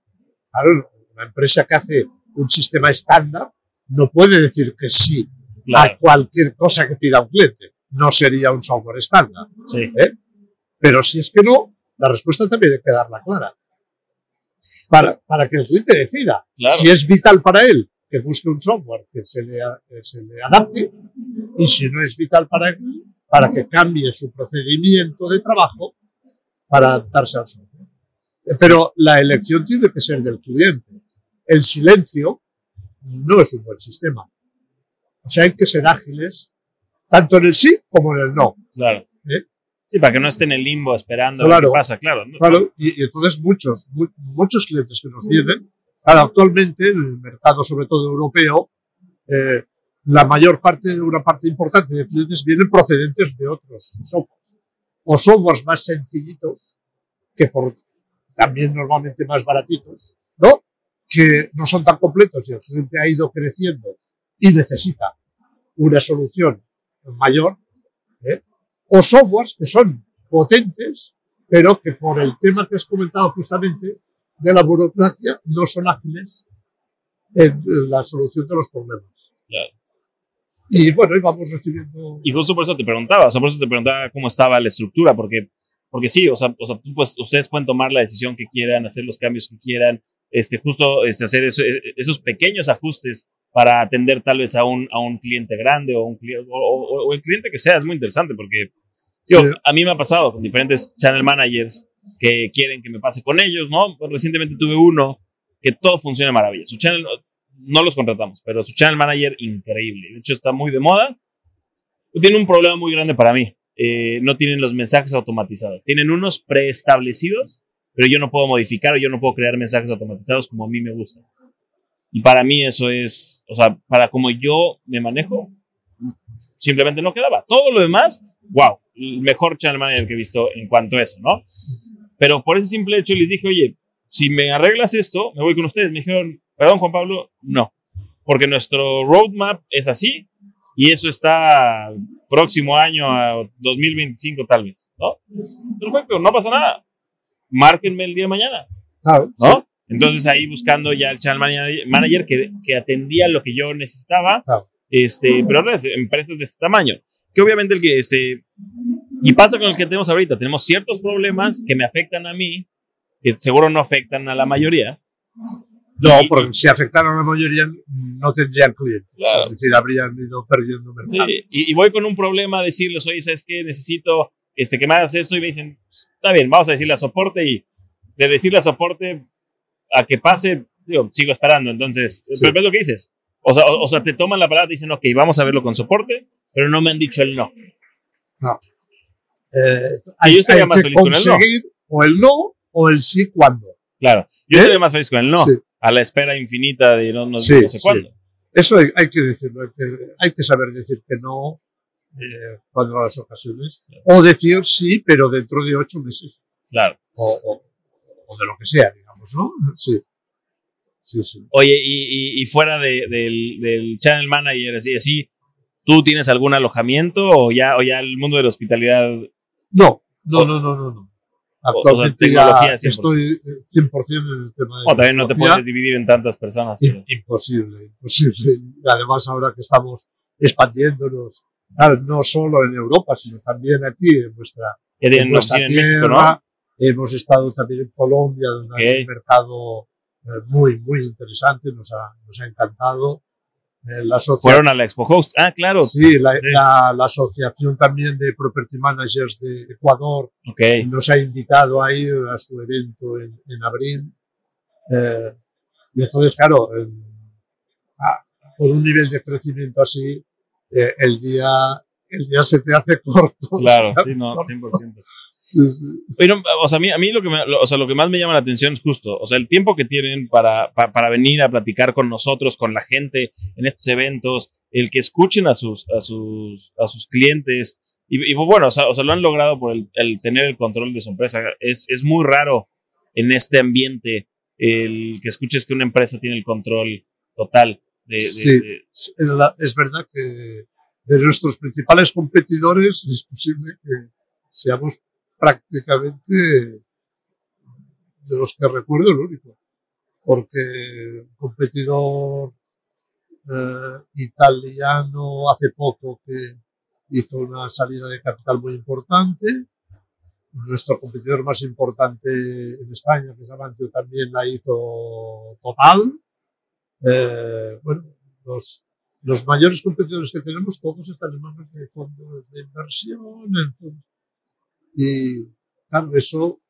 Claro, una empresa que hace un sistema estándar no puede decir que sí a cualquier cosa que pida un cliente. No sería un software estándar. Sí. ¿eh? Pero si es que no, la respuesta también hay que darla clara. Para, para que el cliente decida si es vital para él que busque un software que se le, que se le adapte y si no es vital para él, para que cambie su procedimiento de trabajo para adaptarse al software. Pero la elección tiene que ser del cliente. El silencio no es un buen sistema. O sea, hay que ser ágiles, tanto en el sí como en el no. Claro. ¿Eh? Sí, para que no esté en el limbo esperando claro, qué pasa, claro. Claro, y, entonces muchos, muchos clientes que nos vienen, actualmente en el mercado, sobre todo europeo, eh, la mayor parte, una parte importante de clientes vienen procedentes de otros softwares. O softwares más sencillitos, que por, también normalmente más baratitos, ¿no? Que no son tan completos y el cliente ha ido creciendo y necesita una solución mayor, ¿eh? o softwares que son potentes, pero que por el tema que has comentado justamente de la burocracia no son ágiles en la solución de los problemas. Claro. Y bueno, íbamos recibiendo... Y justo por eso te preguntaba, o sea, por eso te preguntaba cómo estaba la estructura, porque, porque sí, o sea, o sea pues, ustedes pueden tomar la decisión que quieran, hacer los cambios que quieran, este, justo este, hacer esos pequeños ajustes para atender tal vez a un, a un cliente grande o, un, o, o, el cliente que sea, es muy interesante porque yo, a mí me ha pasado con diferentes channel managers que quieren que me pase con ellos, ¿no? Recientemente tuve uno que todo funciona de maravilla. Su channel, no los contratamos, pero su channel manager, increíble. De hecho, está muy de moda. Tiene un problema muy grande para mí. Eh, no tienen los mensajes automatizados. Tienen unos preestablecidos, pero yo no puedo modificar o yo no puedo crear mensajes automatizados como a mí me gusta. Y para mí eso es, o sea, para como yo me manejo, simplemente no quedaba. Todo lo demás, wow, el mejor channel manager que he visto en cuanto a eso, ¿no? Pero por ese simple hecho les dije, oye, si me arreglas esto, me voy con ustedes. Me dijeron, perdón, Juan Pablo, no. Porque nuestro roadmap es así y eso está próximo año a 2025 tal vez, ¿no? Perfecto, no pasa nada. Márquenme el día de mañana, ¿no? Entonces ahí buscando ya el channel manager que, que atendía lo que yo necesitaba, este, pero empresas de este tamaño, que obviamente el que, este, y pasa con el que tenemos ahorita, tenemos ciertos problemas que me afectan a mí, que seguro no afectan a la mayoría, no, porque si afectaran a la mayoría no tendrían clientes. Es decir, habrían ido perdiendo mercado. Sí, y, voy con un problema a decirles, oye, ¿sabes qué? Necesito este, que me hagas esto y me dicen, está bien, vamos a decirle a soporte y de decirle a soporte a que pase, digo, sigo esperando. Entonces, pero es lo que dices. O sea, o, sea, te toman la palabra y dicen, ok, vamos a verlo con soporte, pero no me han dicho el no. No. Eh, hay, yo estaría más feliz con el no. O el no o el sí cuando. Claro, yo ¿Eh? estaría más feliz con el no. Sí a la espera infinita de no, no, sé cuándo. Eso hay, que decirlo, hay que, saber decir que no eh, cuando las ocasiones, o decir sí, pero dentro de ocho meses. Claro. O, de lo que sea, digamos, ¿no? Sí. Sí, sí. Oye, y, y, fuera del, del, channel manager, así, así, ¿tú tienes algún alojamiento o ya, o ya el mundo de la hospitalidad? No, no, no, no, no. Actualmente tecnología estoy 100% en el tema de. O también no te puedes dividir en tantas personas. Imposible, imposible. Y además, ahora que estamos expandiéndonos, no solo en Europa, sino también aquí en nuestra, en nuestra tierra. Hemos estado también en Colombia, donde hay un mercado eh, muy, muy interesante, nos ha, nos ha encantado. Eh, Fueron a la Expo Host. Ah, claro. Sí, la, La, Asociación también de Property Managers de Ecuador nos ha invitado a ir a su evento en, abril. Eh, y entonces, claro, por un nivel de crecimiento así, eh, el, día, el día se te hace corto. Claro, sí, no, 100%. Pero, o sea, a mí, a mí lo, que o sea, lo que más me llama la atención es justo, o sea, el tiempo que tienen para, para, venir a platicar con nosotros, con la gente en estos eventos, el que escuchen a sus, a sus, a sus clientes. Y, bueno, o sea, o sea, lo han logrado por el, el, tener el control de su empresa. Es, es muy raro en este ambiente el que escuches que una empresa tiene el control total. De, sí, es verdad que de nuestros principales competidores es posible que seamos prácticamente de los que recuerdo el único, porque un competidor eh, italiano hace poco que hizo una salida de capital muy importante, nuestro competidor más importante en España, que es Amancio, también la hizo total. Eh, bueno, los, los mayores competidores que tenemos todos están en manos de fondos de inversión, en fondos y claro, eso,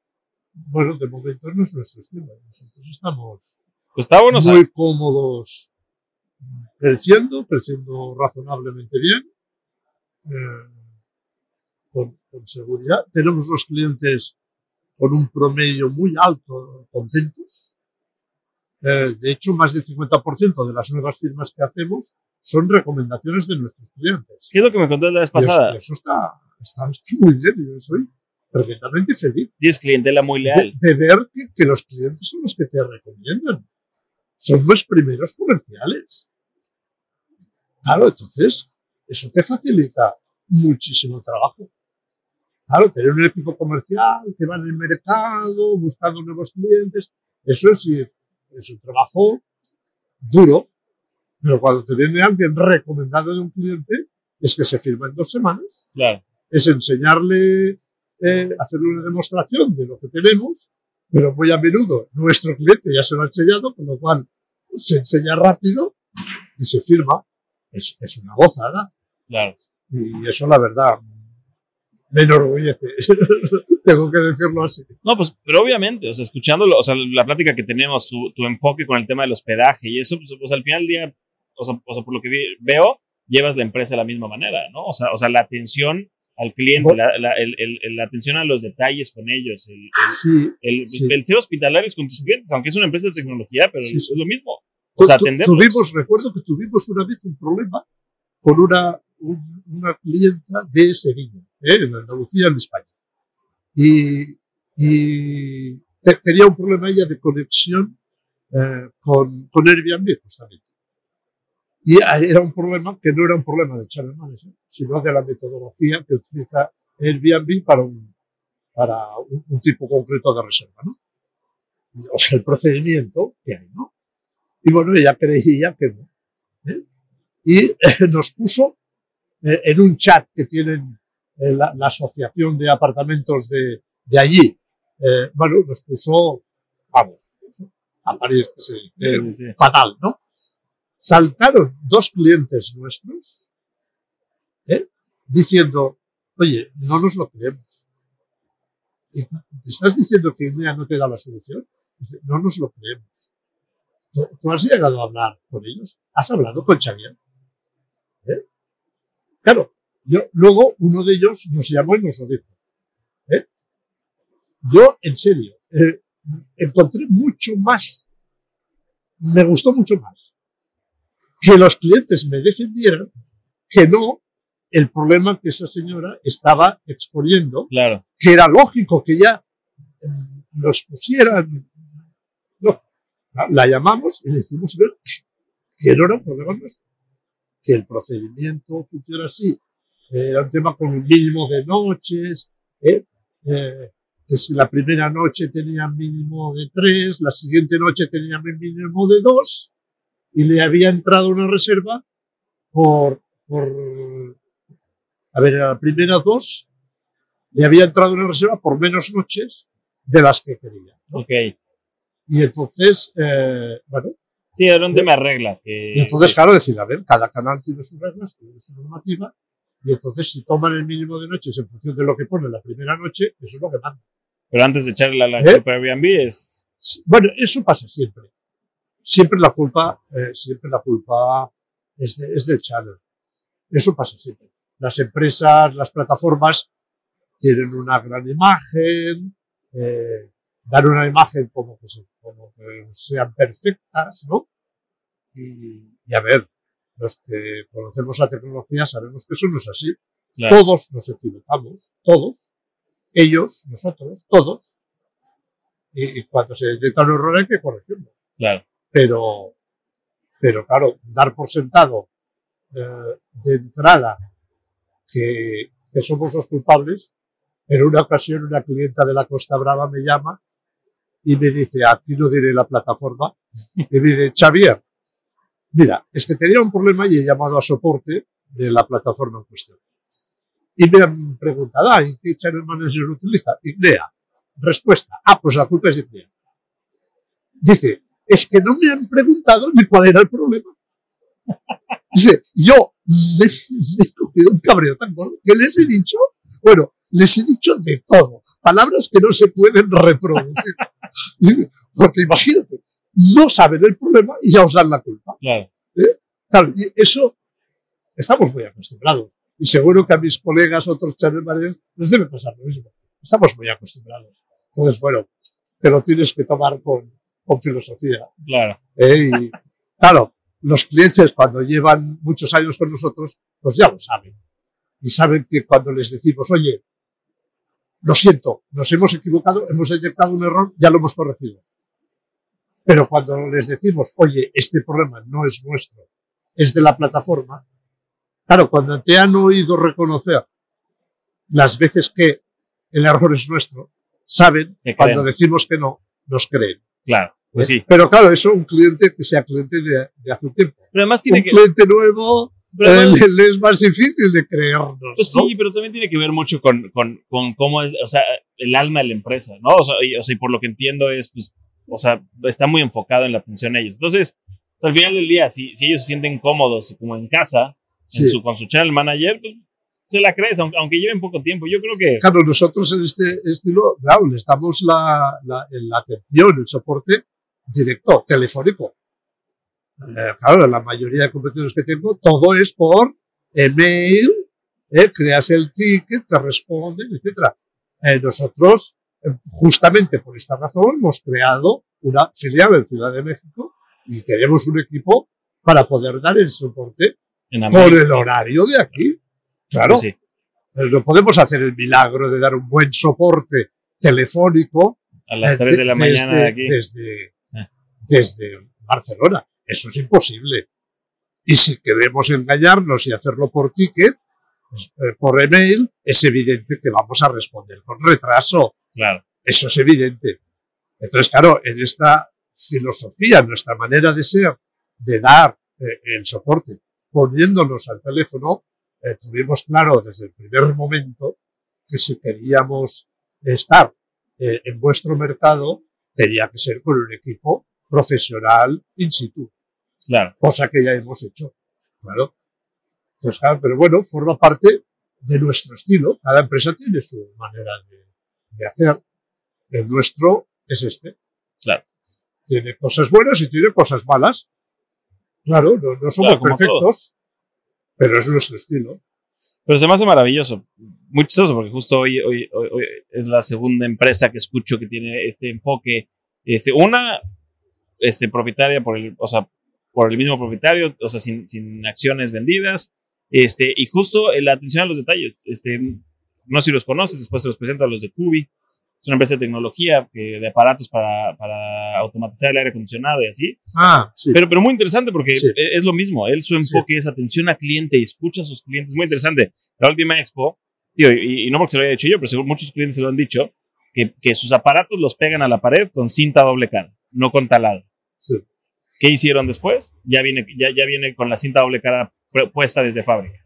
bueno, de momento no es nuestro estilo. Nosotros estamos pues muy cómodos creciendo, creciendo razonablemente bien, eh, con, seguridad. Tenemos los clientes con un promedio muy alto contentos. Eh, de hecho, más del 50% de las nuevas firmas que hacemos son recomendaciones de nuestros clientes. ¿Qué es lo que me contaste la vez pasada? eso está está, muy bien, yo soy tremendamente feliz. Y es clientela muy leal. De, ver que, los clientes son los que te recomiendan. Son los primeros comerciales. Claro, entonces, eso te facilita muchísimo trabajo. Claro, tener un equipo comercial que va en el mercado buscando nuevos clientes, eso es, es un trabajo duro, pero cuando te viene alguien recomendado de un cliente, es que se firma en dos semanas. Claro es enseñarle, eh, hacerle una demostración de lo que tenemos, pero muy a menudo nuestro cliente ya se lo ha enseñado, con lo cual se enseña rápido y se firma. Es, es una gozada. Claro. Y eso, la verdad, me enorgullece. Tengo que decirlo así. No, pues, pero obviamente, o sea, escuchándolo, o sea, la plática que tenemos, tu, tu enfoque con el tema del hospedaje y eso, pues, pues al final del día, o sea, o sea, por lo que veo, llevas la empresa de la misma manera, ¿no? O sea, o sea la atención al cliente, la, la, el, el, la, atención a los detalles con ellos, el, sí, el, sí. el, ser hospitalarios con tus clientes, aunque es una empresa de tecnología, pero Sí, es lo mismo. O sea, atenderlos. Tuvimos, recuerdo que tuvimos una vez un problema con una, un- una clienta de Sevilla, ¿eh? en Andalucía, en España. Y, y te- tenía un problema ella de conexión eh, con, con Airbnb, justamente. Y a- era un problema que no era un problema de channel manager, sino de la metodología que utiliza Airbnb para un, para un, un tipo concreto de reserva, ¿no? O sea, el procedimiento que hay, ¿no? Y bueno, ella creía que no. ¿eh? Y eh, nos puso eh, en un chat que tienen eh, la, la asociación de apartamentos de, de allí. bueno, nos puso, vamos, a París, que se dice, Sí, sí, sí. fatal, ¿no? Saltaron dos clientes nuestros ¿eh? diciendo, oye, no nos lo creemos. ¿Y ¿Te estás diciendo que INEA no te da la solución? Dice, no nos lo creemos. ¿Tú, tú has llegado a hablar con ellos? ¿Has hablado con Xavier? ¿Eh? Claro, yo, luego uno de ellos nos llamó y nos lo dijo. ¿eh? Yo, en serio, eh, encontré mucho más, me gustó mucho más que los clientes me defendieran que no el problema que esa señora estaba exponiendo Claro. que era lógico que ya nos pusieran. No, la, la llamamos y le hicimos ver que no era un problema nuestro. Que el procedimiento funciona así. Era un tema con un mínimo de noches. ¿eh? Eh, que si la primera noche tenía mínimo de tres, la siguiente noche tenía mínimo de dos, y le había entrado una reserva por, por a ver, a la primera dos le había entrado una reserva por menos noches de las que quería. ¿no? Ok. Y entonces, eh, bueno, Sí, era un tema de reglas. Que, y entonces, claro, decir, a ver, cada canal tiene sus reglas, tiene su normativa, y entonces si toman el mínimo de noches en función de lo que pone la primera noche, eso es lo que manda. Pero antes de echarle la, la ¿Eh? a Airbnb es. Bueno, eso pasa siempre. Siempre la culpa, eh, siempre la culpa es, de- es del channel. Eso pasa siempre. Las empresas, las plataformas tienen una gran imagen, eh, dan una imagen como que, se- como que sean perfectas, ¿no? Y, y a ver, los que conocemos la tecnología sabemos que eso no es así. Claro. Todos nos equivocamos, todos, ellos, nosotros, todos. Y, y cuando se detecta un error hay que corregirlo. Claro. Pero, pero claro, dar por sentado eh, de entrada que, que somos los culpables. En una ocasión una clienta de la Costa Brava me llama y me dice, aquí no diré la plataforma, y me dice, Xavier, mira, es que tenía un problema y he llamado a soporte de la plataforma en cuestión. Y me han preguntado, ah, ¿y qué channel manager utiliza? Ignea. Respuesta, ah, pues la culpa es de Ignea. Dice, es que no me han preguntado ni cuál era el problema. Dice, yo me, me he cogido un cabreo tan gordo que les he dicho, bueno, les he dicho de todo, palabras que no se pueden reproducir. Porque imagínate, no saben el problema y ya os dan la culpa. Claro. Claro, y eso estamos muy acostumbrados. Y seguro que a mis colegas, otros channel managers, les debe pasar lo mismo. Estamos muy acostumbrados. Entonces, bueno, te lo tienes que tomar con, con filosofía. Claro. ¿eh? Y claro, los clientes cuando llevan muchos años con nosotros, pues ya lo saben. Y saben que cuando les decimos, oye, lo siento, nos hemos equivocado, hemos detectado un error, ya lo hemos corregido. Pero cuando les decimos, oye, este problema no es nuestro, es de la plataforma, claro, cuando te han oído reconocer las veces que el error es nuestro, saben, cuando decimos que no, nos creen. Claro. Pues sí. Pero claro, eso un cliente que sea cliente de, de hace un tiempo. Pero además tiene Un que. cliente nuevo eh, además- le, le es más difícil de creernos. Pues ¿no? sí, pero también tiene que ver mucho con, con, con cómo es, o sea, el alma de la empresa, ¿no? O sea, y, o sea, y por lo que entiendo es, pues, o sea, está muy enfocado en la atención a ellos. Entonces, o sea, al final del día, si, si ellos se sienten cómodos como en casa, en Sí. su, con su channel manager, pues, se la crees, aunque, aunque lleven poco tiempo. Yo creo que. Claro, nosotros en este estilo, claro, le damos la, la, la atención, el soporte directo, telefónico. Eh, claro, la mayoría de competiciones que tengo, todo es por email, eh, creas el ticket, te responden, etc. Eh, nosotros, eh, justamente por esta razón, hemos creado una filial en Ciudad de México y tenemos un equipo para poder dar el soporte por el horario de aquí. Claro. Sí. No podemos hacer el milagro de dar un buen soporte telefónico a las 3 de la mañana desde, aquí. Desde, desde Barcelona. Eso es imposible. Y si queremos engañarnos y hacerlo por ticket, eh, por email, es evidente que vamos a responder con retraso. Claro. Eso es evidente. Entonces, claro, en esta filosofía, nuestra manera de ser, de dar eh, el soporte, poniéndonos al teléfono, eh, tuvimos claro desde el primer momento que si queríamos estar eh, en vuestro mercado, tenía que ser con un equipo profesional in situ. Claro. Cosa que ya hemos hecho. Claro. Pues claro, pero bueno, forma parte de nuestro estilo. Cada empresa tiene su manera de, de hacer. El nuestro es este. Claro. Tiene cosas buenas y tiene cosas malas. Claro, no, no somos Claro, perfectos, pero es nuestro estilo. Pero se me hace maravilloso. Muy chistoso porque justo hoy, hoy, hoy, hoy es la segunda empresa que escucho que tiene este enfoque. Este, una, este, propietaria por el, o sea, por el mismo propietario, o sea, sin, sin acciones vendidas. Este, y justo la atención a los detalles. Este, no sé si los conoces, después se los presento a los de Cubi. Es una empresa de tecnología, eh, de aparatos para, para automatizar el aire acondicionado y así. Ah, sí. Pero, pero muy interesante porque Sí. e- es lo mismo. Él, su enfoque es atención a cliente y escucha a sus clientes. Muy interesante. La última expo, tío, y, y no porque se lo haya dicho yo, pero seguro muchos clientes se lo han dicho, que, que sus aparatos los pegan a la pared con cinta doble cara, no con taladro. sí. ¿Qué hicieron después? Ya viene, ya, ya viene con la cinta doble cara pu- puesta desde fábrica.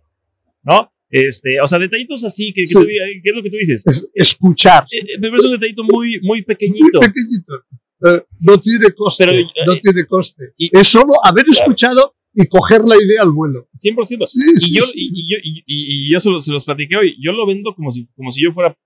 ¿No? Este, o sea, detallitos así, que, que Sí. tú digas- ¿qué es lo que tú dices? Es escuchar. Eh, eh, Pero es un detallito muy, muy Muy pequeñito. pequeñito. Eh, no tiene coste. Pero, eh, no tiene coste. y- es solo haber Claro. escuchado y coger la idea al vuelo. 100%. Sí, y sí, yo, y, yo, y, y- y yo se, los, se los platiqué hoy. Yo lo vendo como si, como si yo fuera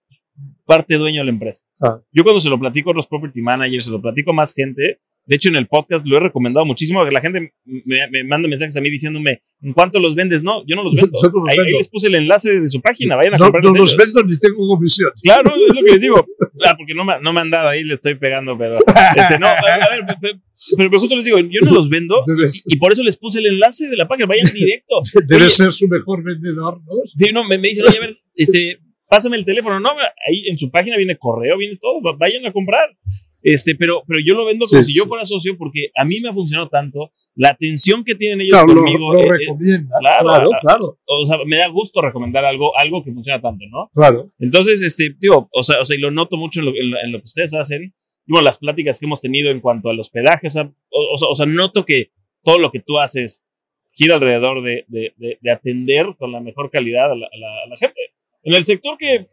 parte dueño de la empresa. Ah, Yo cuando se lo platico a los property managers, se lo platico a más gente. De hecho, en el podcast lo he recomendado muchísimo. Que la gente me, me manda mensajes a mí diciéndome, ¿en cuánto los vendes? No, yo no los vendo. Los ahí, les puse el enlace de su página. Vayan a no no los ellos. vendo ni tengo comisión. Claro, es lo que les digo. Ah, porque no me, no me han dado ahí, le estoy pegando, pero. Este, no, a, ver, pero, pero justo les digo, yo no los vendo Debes, y por eso les puse el enlace de la página. Vayan directo. debe ser su mejor vendedor, ¿no? Sí, no, me, me dicen, oye, a ver, este, pásame el teléfono. No, ahí en su página viene correo, viene todo, va- vayan a comprar. Este, pero, pero yo lo vendo como Sí, si yo fuera socio porque a mí me ha funcionado tanto la atención que tienen ellos Claro, lo, conmigo. lo recomiendas. claro, Claro, claro, o sea, me da gusto recomendar algo, algo que funciona tanto, ¿no? claro. Entonces, este, digo, o sea, o sea, y lo noto mucho en lo, en lo- en lo que ustedes hacen. Y bueno, las pláticas que hemos tenido en cuanto al hospedaje, o sea, o, o sea, o sea, noto que todo lo que tú haces gira alrededor de, de, de- de atender con la mejor calidad a la, a la- a la gente. En el sector que,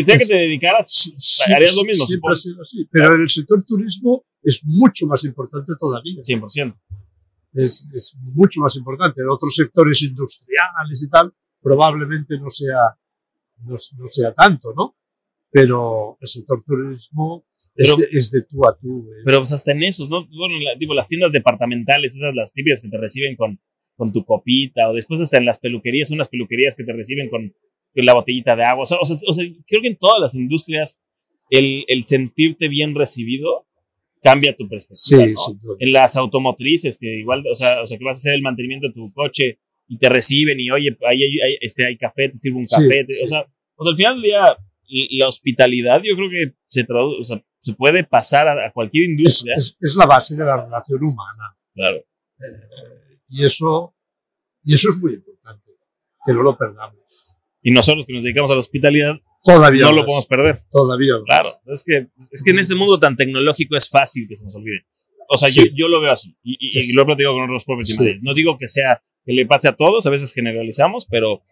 que sea que te dedicaras, harías lo mismo, Siempre ha sido así. Pero en el sector turismo es mucho más importante todavía. 100%. Es, es mucho más importante. En otros sectores industriales y tal, probablemente no sea, no, no sea tanto, ¿no? Pero el sector turismo es, Pero- de, es de tú a tú. es- Pero pues hasta en esos, ¿no? Bueno, la- tipo, las tiendas departamentales, esas las típicas que te reciben con, con tu copita, o después hasta en las peluquerías, unas peluquerías que te reciben con la botellita de agua. O sea, o sea, o sea, creo que en todas las industrias el, el sentirte bien recibido cambia tu perspectiva. sí, ¿no? sin duda. En las automotrices, que igual, o sea, o sea, que vas a hacer el mantenimiento de tu coche y te reciben y oye, ahí hay, hay- este, hay café, te sirve un Sí, café. te- sí. O, sea, o sea, al final del día, la hospitalidad yo creo que se traduce, o sea, se puede pasar a, a cualquier Es, industria. es- es la base de la relación humana. Claro. Eh, y eso, y eso es muy importante, que no lo perdamos. Y nosotros que nos dedicamos a la hospitalidad Todavía no más, lo podemos perder. Todavía más. Claro. Es que, es que en este mundo tan tecnológico es fácil que se nos olvide. O sea, Sí. yo, yo lo veo así. Y, y- y lo he platicado con otros property Sí. No digo que sea que le pase a todos, a veces generalizamos, pero,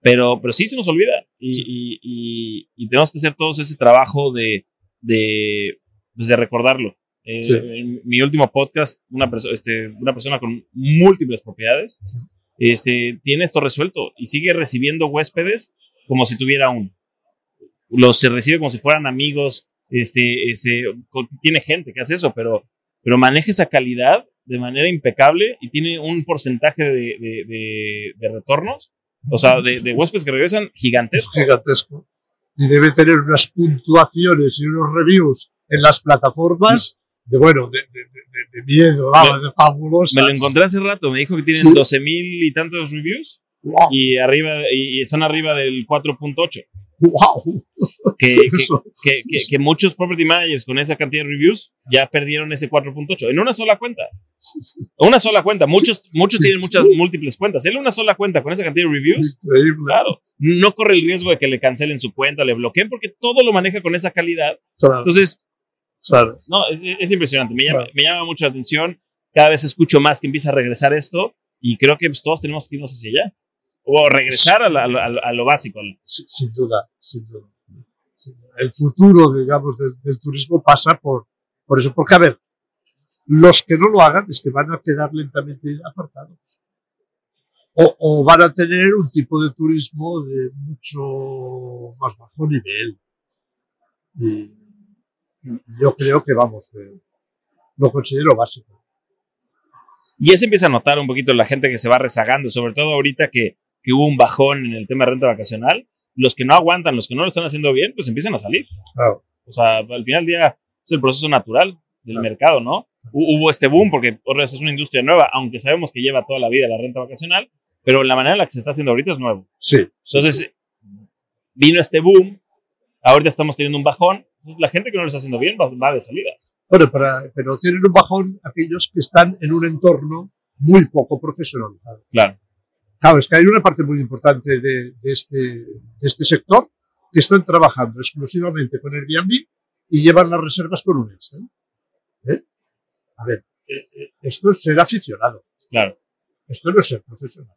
pero, pero sí se nos olvida. Y, Sí. y, y- tenemos que hacer todos ese trabajo de, de, pues de recordarlo. Eh. En mi último podcast, una, perso- este, una persona con múltiples propiedades este, tiene esto resuelto y sigue recibiendo huéspedes como si tuviera uno. Los se recibe como si fueran amigos, este, este, tiene gente que hace eso, pero, pero maneja esa calidad de manera impecable y tiene un porcentaje de, de, de, retornos, o sea, de, de, huéspedes que regresan gigantesco. gigantesco. Y debe tener unas puntuaciones y unos reviews en las plataformas de, bueno, de, de miedo, de fabuloso. Me lo encontré hace rato, me dijo que tienen 12 mil y tantos reviews y, arriba, y están arriba del 4.8. ¡Wow! Que, que, que, que, muchos property managers con esa cantidad de reviews ya perdieron ese 4.8 en una sola cuenta. Una sola cuenta. Muchos, muchos tienen muchas múltiples cuentas. Él una sola cuenta con esa cantidad de reviews. Increíble. Claro. No corre el riesgo de que le cancelen su cuenta, le bloqueen, porque todo lo maneja con esa calidad. Claro. Entonces, Claro. no, es, es impresionante. Me llama, me llama mucho la atención. Cada vez escucho más que empieza a regresar esto y creo que pues, todos tenemos que irnos hacia allá. O regresar a, la, a, a, lo básico. Sin, sin, duda, sin duda. El futuro, digamos, del, del, turismo pasa por, por eso. Porque, a ver, los que no lo hagan es que van a quedar lentamente apartados. O, o van a tener un tipo de turismo de mucho más bajo nivel. Y yo creo que, vamos, que lo considero básico. Y eso empieza a notar un poquito la gente que se va rezagando, sobre todo ahorita que, que hubo un bajón en el tema de renta vacacional, los que no aguantan, los que no lo están haciendo bien, pues empiezan a salir. Claro. O sea, al final del día es el proceso natural del claro. mercado, ¿no? Hubo este boom porque es una industria nueva, aunque sabemos que lleva toda la vida la renta vacacional, pero la manera en la que se está haciendo ahorita es nuevo. Sí. Entonces, sí. vino este boom, ahorita estamos teniendo un bajón, la gente que no lo está haciendo bien va, va de salida. Bueno, para, pero tienen un bajón aquellos que están en un entorno muy poco profesionalizado. Claro. Claro, es que hay una parte muy importante de, de, este, de este sector que están trabajando exclusivamente con Airbnb y llevan las reservas con un Excel. ¿Eh? A ver, eh, esto es ser aficionado. Claro. Esto no es ser profesional.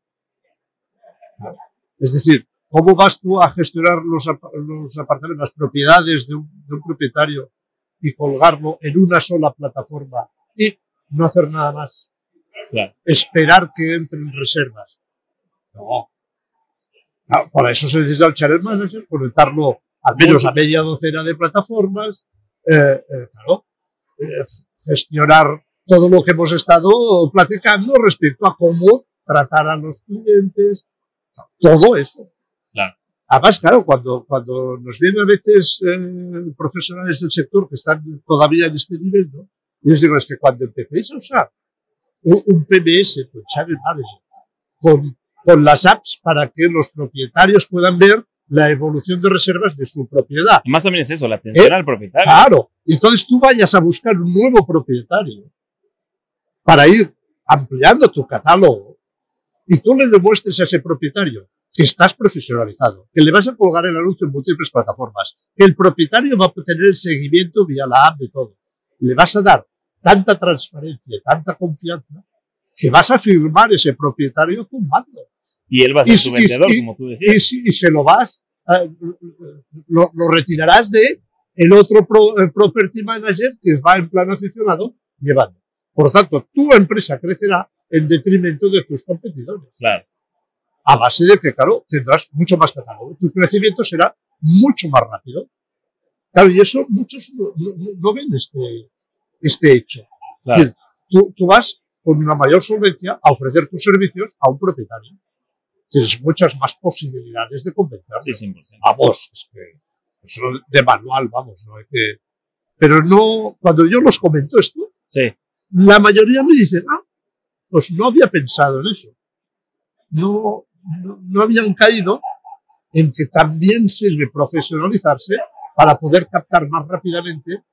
Claro. Es decir, ¿cómo vas tú a gestionar los, los apartamentos, las propiedades de un, de un propietario y colgarlo en una sola plataforma y no hacer nada más? Claro. Esperar que entren reservas. No. no. Para eso se necesita el channel manager, conectarlo al menos a media docena de plataformas, eh, eh, claro, eh, gestionar todo lo que hemos estado platicando respecto a cómo tratar a los clientes, todo eso. Claro. Además, claro, cuando, cuando nos vienen a veces eh, profesionales del sector que están todavía en este nivel, ¿no? Y les digo, es que cuando empecéis a usar un, PMS Manager, con, con las apps para que los propietarios puedan ver la evolución de reservas de su propiedad. Más también es eso, la atención ¿Eh? al propietario. Claro. Entonces tú vayas a buscar un nuevo propietario para ir ampliando tu catálogo y tú le demuestres a ese propietario estás profesionalizado, que le vas a colgar el anuncio en múltiples plataformas, que el propietario va a tener el seguimiento vía la app de todo. Le vas a dar tanta transparencia, tanta confianza, que vas a firmar ese propietario tumbando. Y él va a ser tu vendedor, y, como tú decías. Y, y se lo vas, uh, lo, lo, retirarás de el otro pro, el property manager que va en plan aficionado llevando. Por tanto, tu empresa crecerá en detrimento de tus competidores. Claro. A base de que, claro, tendrás mucho más catálogo. Tu crecimiento será mucho más rápido. Claro, y eso muchos no, no, no ven este, este hecho. Claro. Tú, tú vas con una mayor solvencia a ofrecer tus servicios a un propietario. Tienes muchas más posibilidades de convencerlo. Sí, 100%. A vos, es que eso de manual, vamos, no hay que... Pero no, cuando yo los comento esto, sí. la mayoría me dicen, ah, pues no había pensado en eso. No, no, no habían caído en que también sirve profesionalizarse para poder captar más rápidamente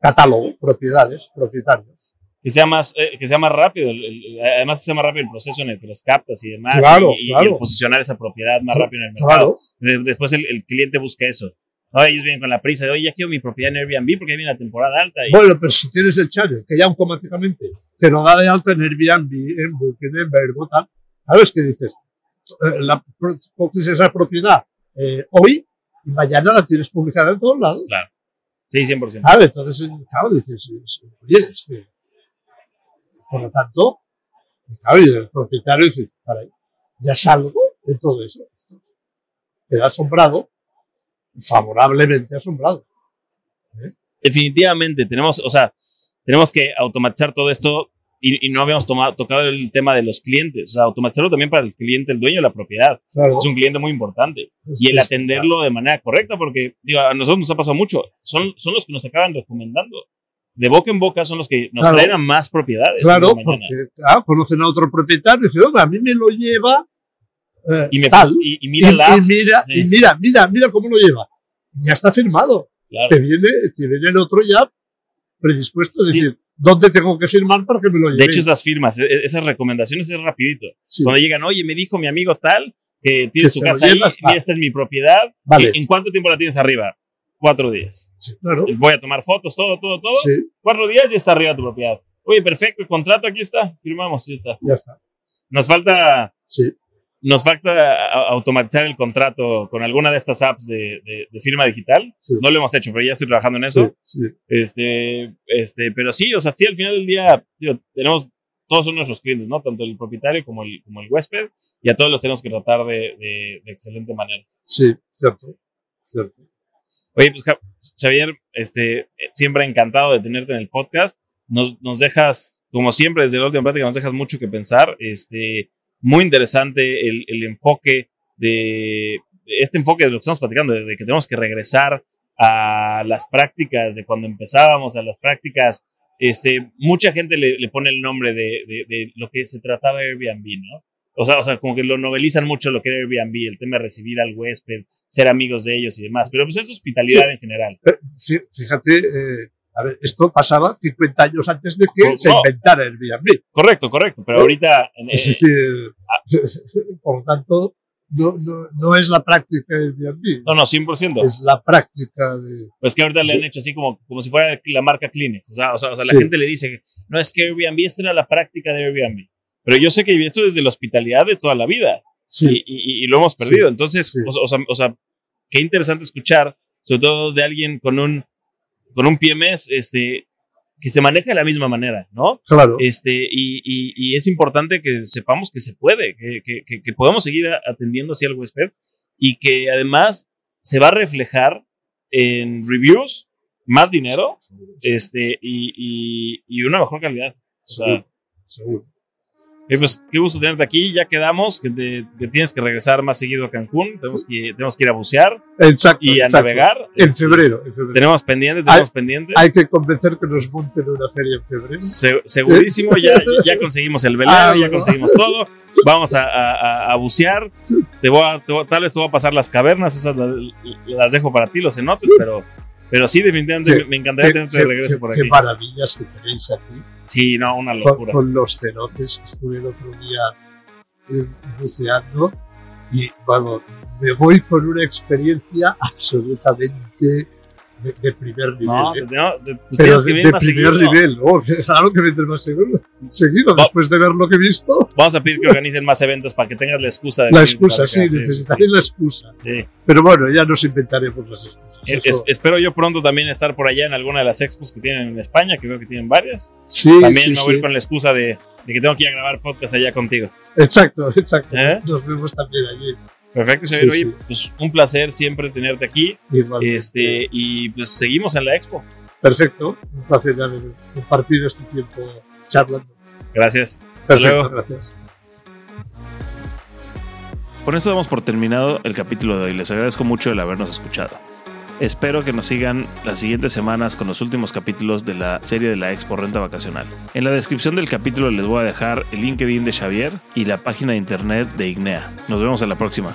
catálogo, propiedades, propietarios. Que sea más, eh, que sea más rápido, el, el, además que sea más rápido el proceso en el que los captas y demás, claro, y, claro. y, el posicionar esa propiedad más rápido en el mercado. Claro. Después el, el, cliente busca eso. ¿no? Ellos vienen con la prisa de, oye, ya quiero mi propiedad en Airbnb porque viene la temporada alta. Y... Bueno, pero si tienes el channel, que ya automáticamente te lo da de alta en Airbnb, en Booking, en Verbo, tal, ¿sabes qué dices? Eh, la, esa propiedad eh, hoy y mañana la tienes publicada en todos lados. Claro. Sí, 100%. ¿Sabes? Entonces, claro, dices, oye, es que, por lo tanto, claro, y el propietario dice, para ahí, ya salgo de todo eso. Queda asombrado, favorablemente asombrado. Definitivamente, tenemos, o sea, tenemos que automatizar todo esto y, no habíamos tomado, tocado el tema de los clientes. O sea, automatizarlo también para el cliente, el dueño de la propiedad. Es un cliente muy importante. y el atenderlo de manera correcta, porque digo, a nosotros nos ha pasado mucho. Son, son los que nos acaban recomendando. De boca en boca son los que nos traen a más propiedades. Claro, porque ah, conocen a otro propietario y dicen, a mí me lo lleva eh, y, me, tal. Y, mira y, mira, y mira, mira, mira cómo lo lleva. Ya está firmado. Te, viene, te viene el otro ya predispuesto a decir, ¿dónde tengo que firmar para que me lo lleve? De hecho, esas firmas, e, esas recomendaciones es rapidito. Cuando llegan, oye, me dijo mi amigo tal que tiene su casa ahí, mira, esta es mi propiedad. Vale. ¿En cuánto tiempo la tienes arriba? Cuatro días. claro. Voy a tomar fotos, todo, todo, todo. Cuatro días ya está arriba tu propiedad. Oye, perfecto, el contrato aquí está, firmamos, ya está. Ya está. Nos falta sí. Nos falta automatizar el contrato con alguna de estas apps de, firma digital. No lo hemos hecho, pero ya estoy trabajando en eso. Este, este, pero sí, o sea, sí, al final del día tenemos, todos son nuestros clientes, ¿no? Tanto el propietario como el, como el huésped, y a todos los tenemos que tratar de, excelente manera. Sí, cierto, cierto. Oye, pues Xavier, este, siempre encantado de tenerte en el podcast. Nos, nos dejas, como siempre, desde la última plática, nos dejas mucho que pensar. Este, muy interesante el, el enfoque de, este enfoque de lo que estamos platicando, de, que tenemos que regresar a las prácticas de cuando empezábamos, a las prácticas. Este, mucha gente le, le pone el nombre de, de, lo que se trataba de Airbnb, ¿no? O sea, o sea, como que lo novelizan mucho lo que era Airbnb, el tema de recibir al huésped, ser amigos de ellos y demás. Pero pues es hospitalidad en general. Fíjate, eh, a ver, esto pasaba 50 años antes de que se inventara el Airbnb. Correcto, correcto, pero ahorita... es eh, decir, ah. por lo tanto, no, no, no, es la práctica del Airbnb. No, no, 100%. Es la práctica de... Pues que ahorita le han hecho así como, como si fuera la marca Kleenex. O sea, o sea, la gente le dice, no es que Airbnb, esta era la práctica de Airbnb. Pero yo sé que esto es de la hospitalidad de toda la vida. Sí. Y, y, lo hemos perdido. Entonces, o, sea, o sea, qué interesante escuchar, sobre todo de alguien con un con un PMS este, que se maneja de la misma manera, ¿no? Claro. Este, y, y, es importante que sepamos que se puede, que, que, que, podemos seguir atendiendo así al huésped y que además se va a reflejar en reviews, más dinero este, y, y, una mejor calidad. O sea, seguro pues qué gusto tenerte aquí. Ya quedamos, que, tienes que regresar más seguido a Cancún. Tenemos que, tenemos que ir a bucear exacto, y a navegar. En febrero, Tenemos pendiente, tenemos pendiente. Hay que convencer que nos monten una feria en febrero. segurísimo, ya, ya conseguimos el velero, ah, ya conseguimos todo. Vamos a, a, bucear. Te voy a, tal vez te voy a pasar las cavernas, esas las, dejo para ti, los cenotes, pero, pero sí, definitivamente me encantaría tenerte de regreso por aquí. Qué maravillas que tenéis aquí Sí, no, una locura. Con, los cenotes, estuve el otro día eh, buceando y, bueno, me voy con una experiencia absolutamente de, primer nivel. No, ¿eh? no de, pero de, de primer nivel. Oh, claro que vendré más seguido, seguido después de ver lo que he visto. Vamos a pedir que organicen más eventos para que tengas la excusa. De la excusa, sí, necesitaréis la excusa. Sí. Pero bueno, ya nos inventaremos las excusas. espero yo pronto también estar por allá en alguna de las expos que tienen en España, que veo que tienen varias. Sí, También me voy ir con la excusa de, que tengo que ir a grabar podcast allá contigo. Exacto, exacto. ¿Eh? Nos vemos también allí. Perfecto. Oye, pues un placer siempre tenerte aquí. Este, y pues seguimos en la expo. Perfecto, un placer haber compartido este tiempo charlando. Gracias. Perfecto, gracias. Con eso damos por terminado el capítulo de hoy. Les agradezco mucho el habernos escuchado. Espero que nos sigan las siguientes semanas con los últimos capítulos de la serie de la Expo Renta Vacacional. En la descripción del capítulo les voy a dejar el LinkedIn de Xavier y la página de internet de Ignea. Nos vemos en la próxima.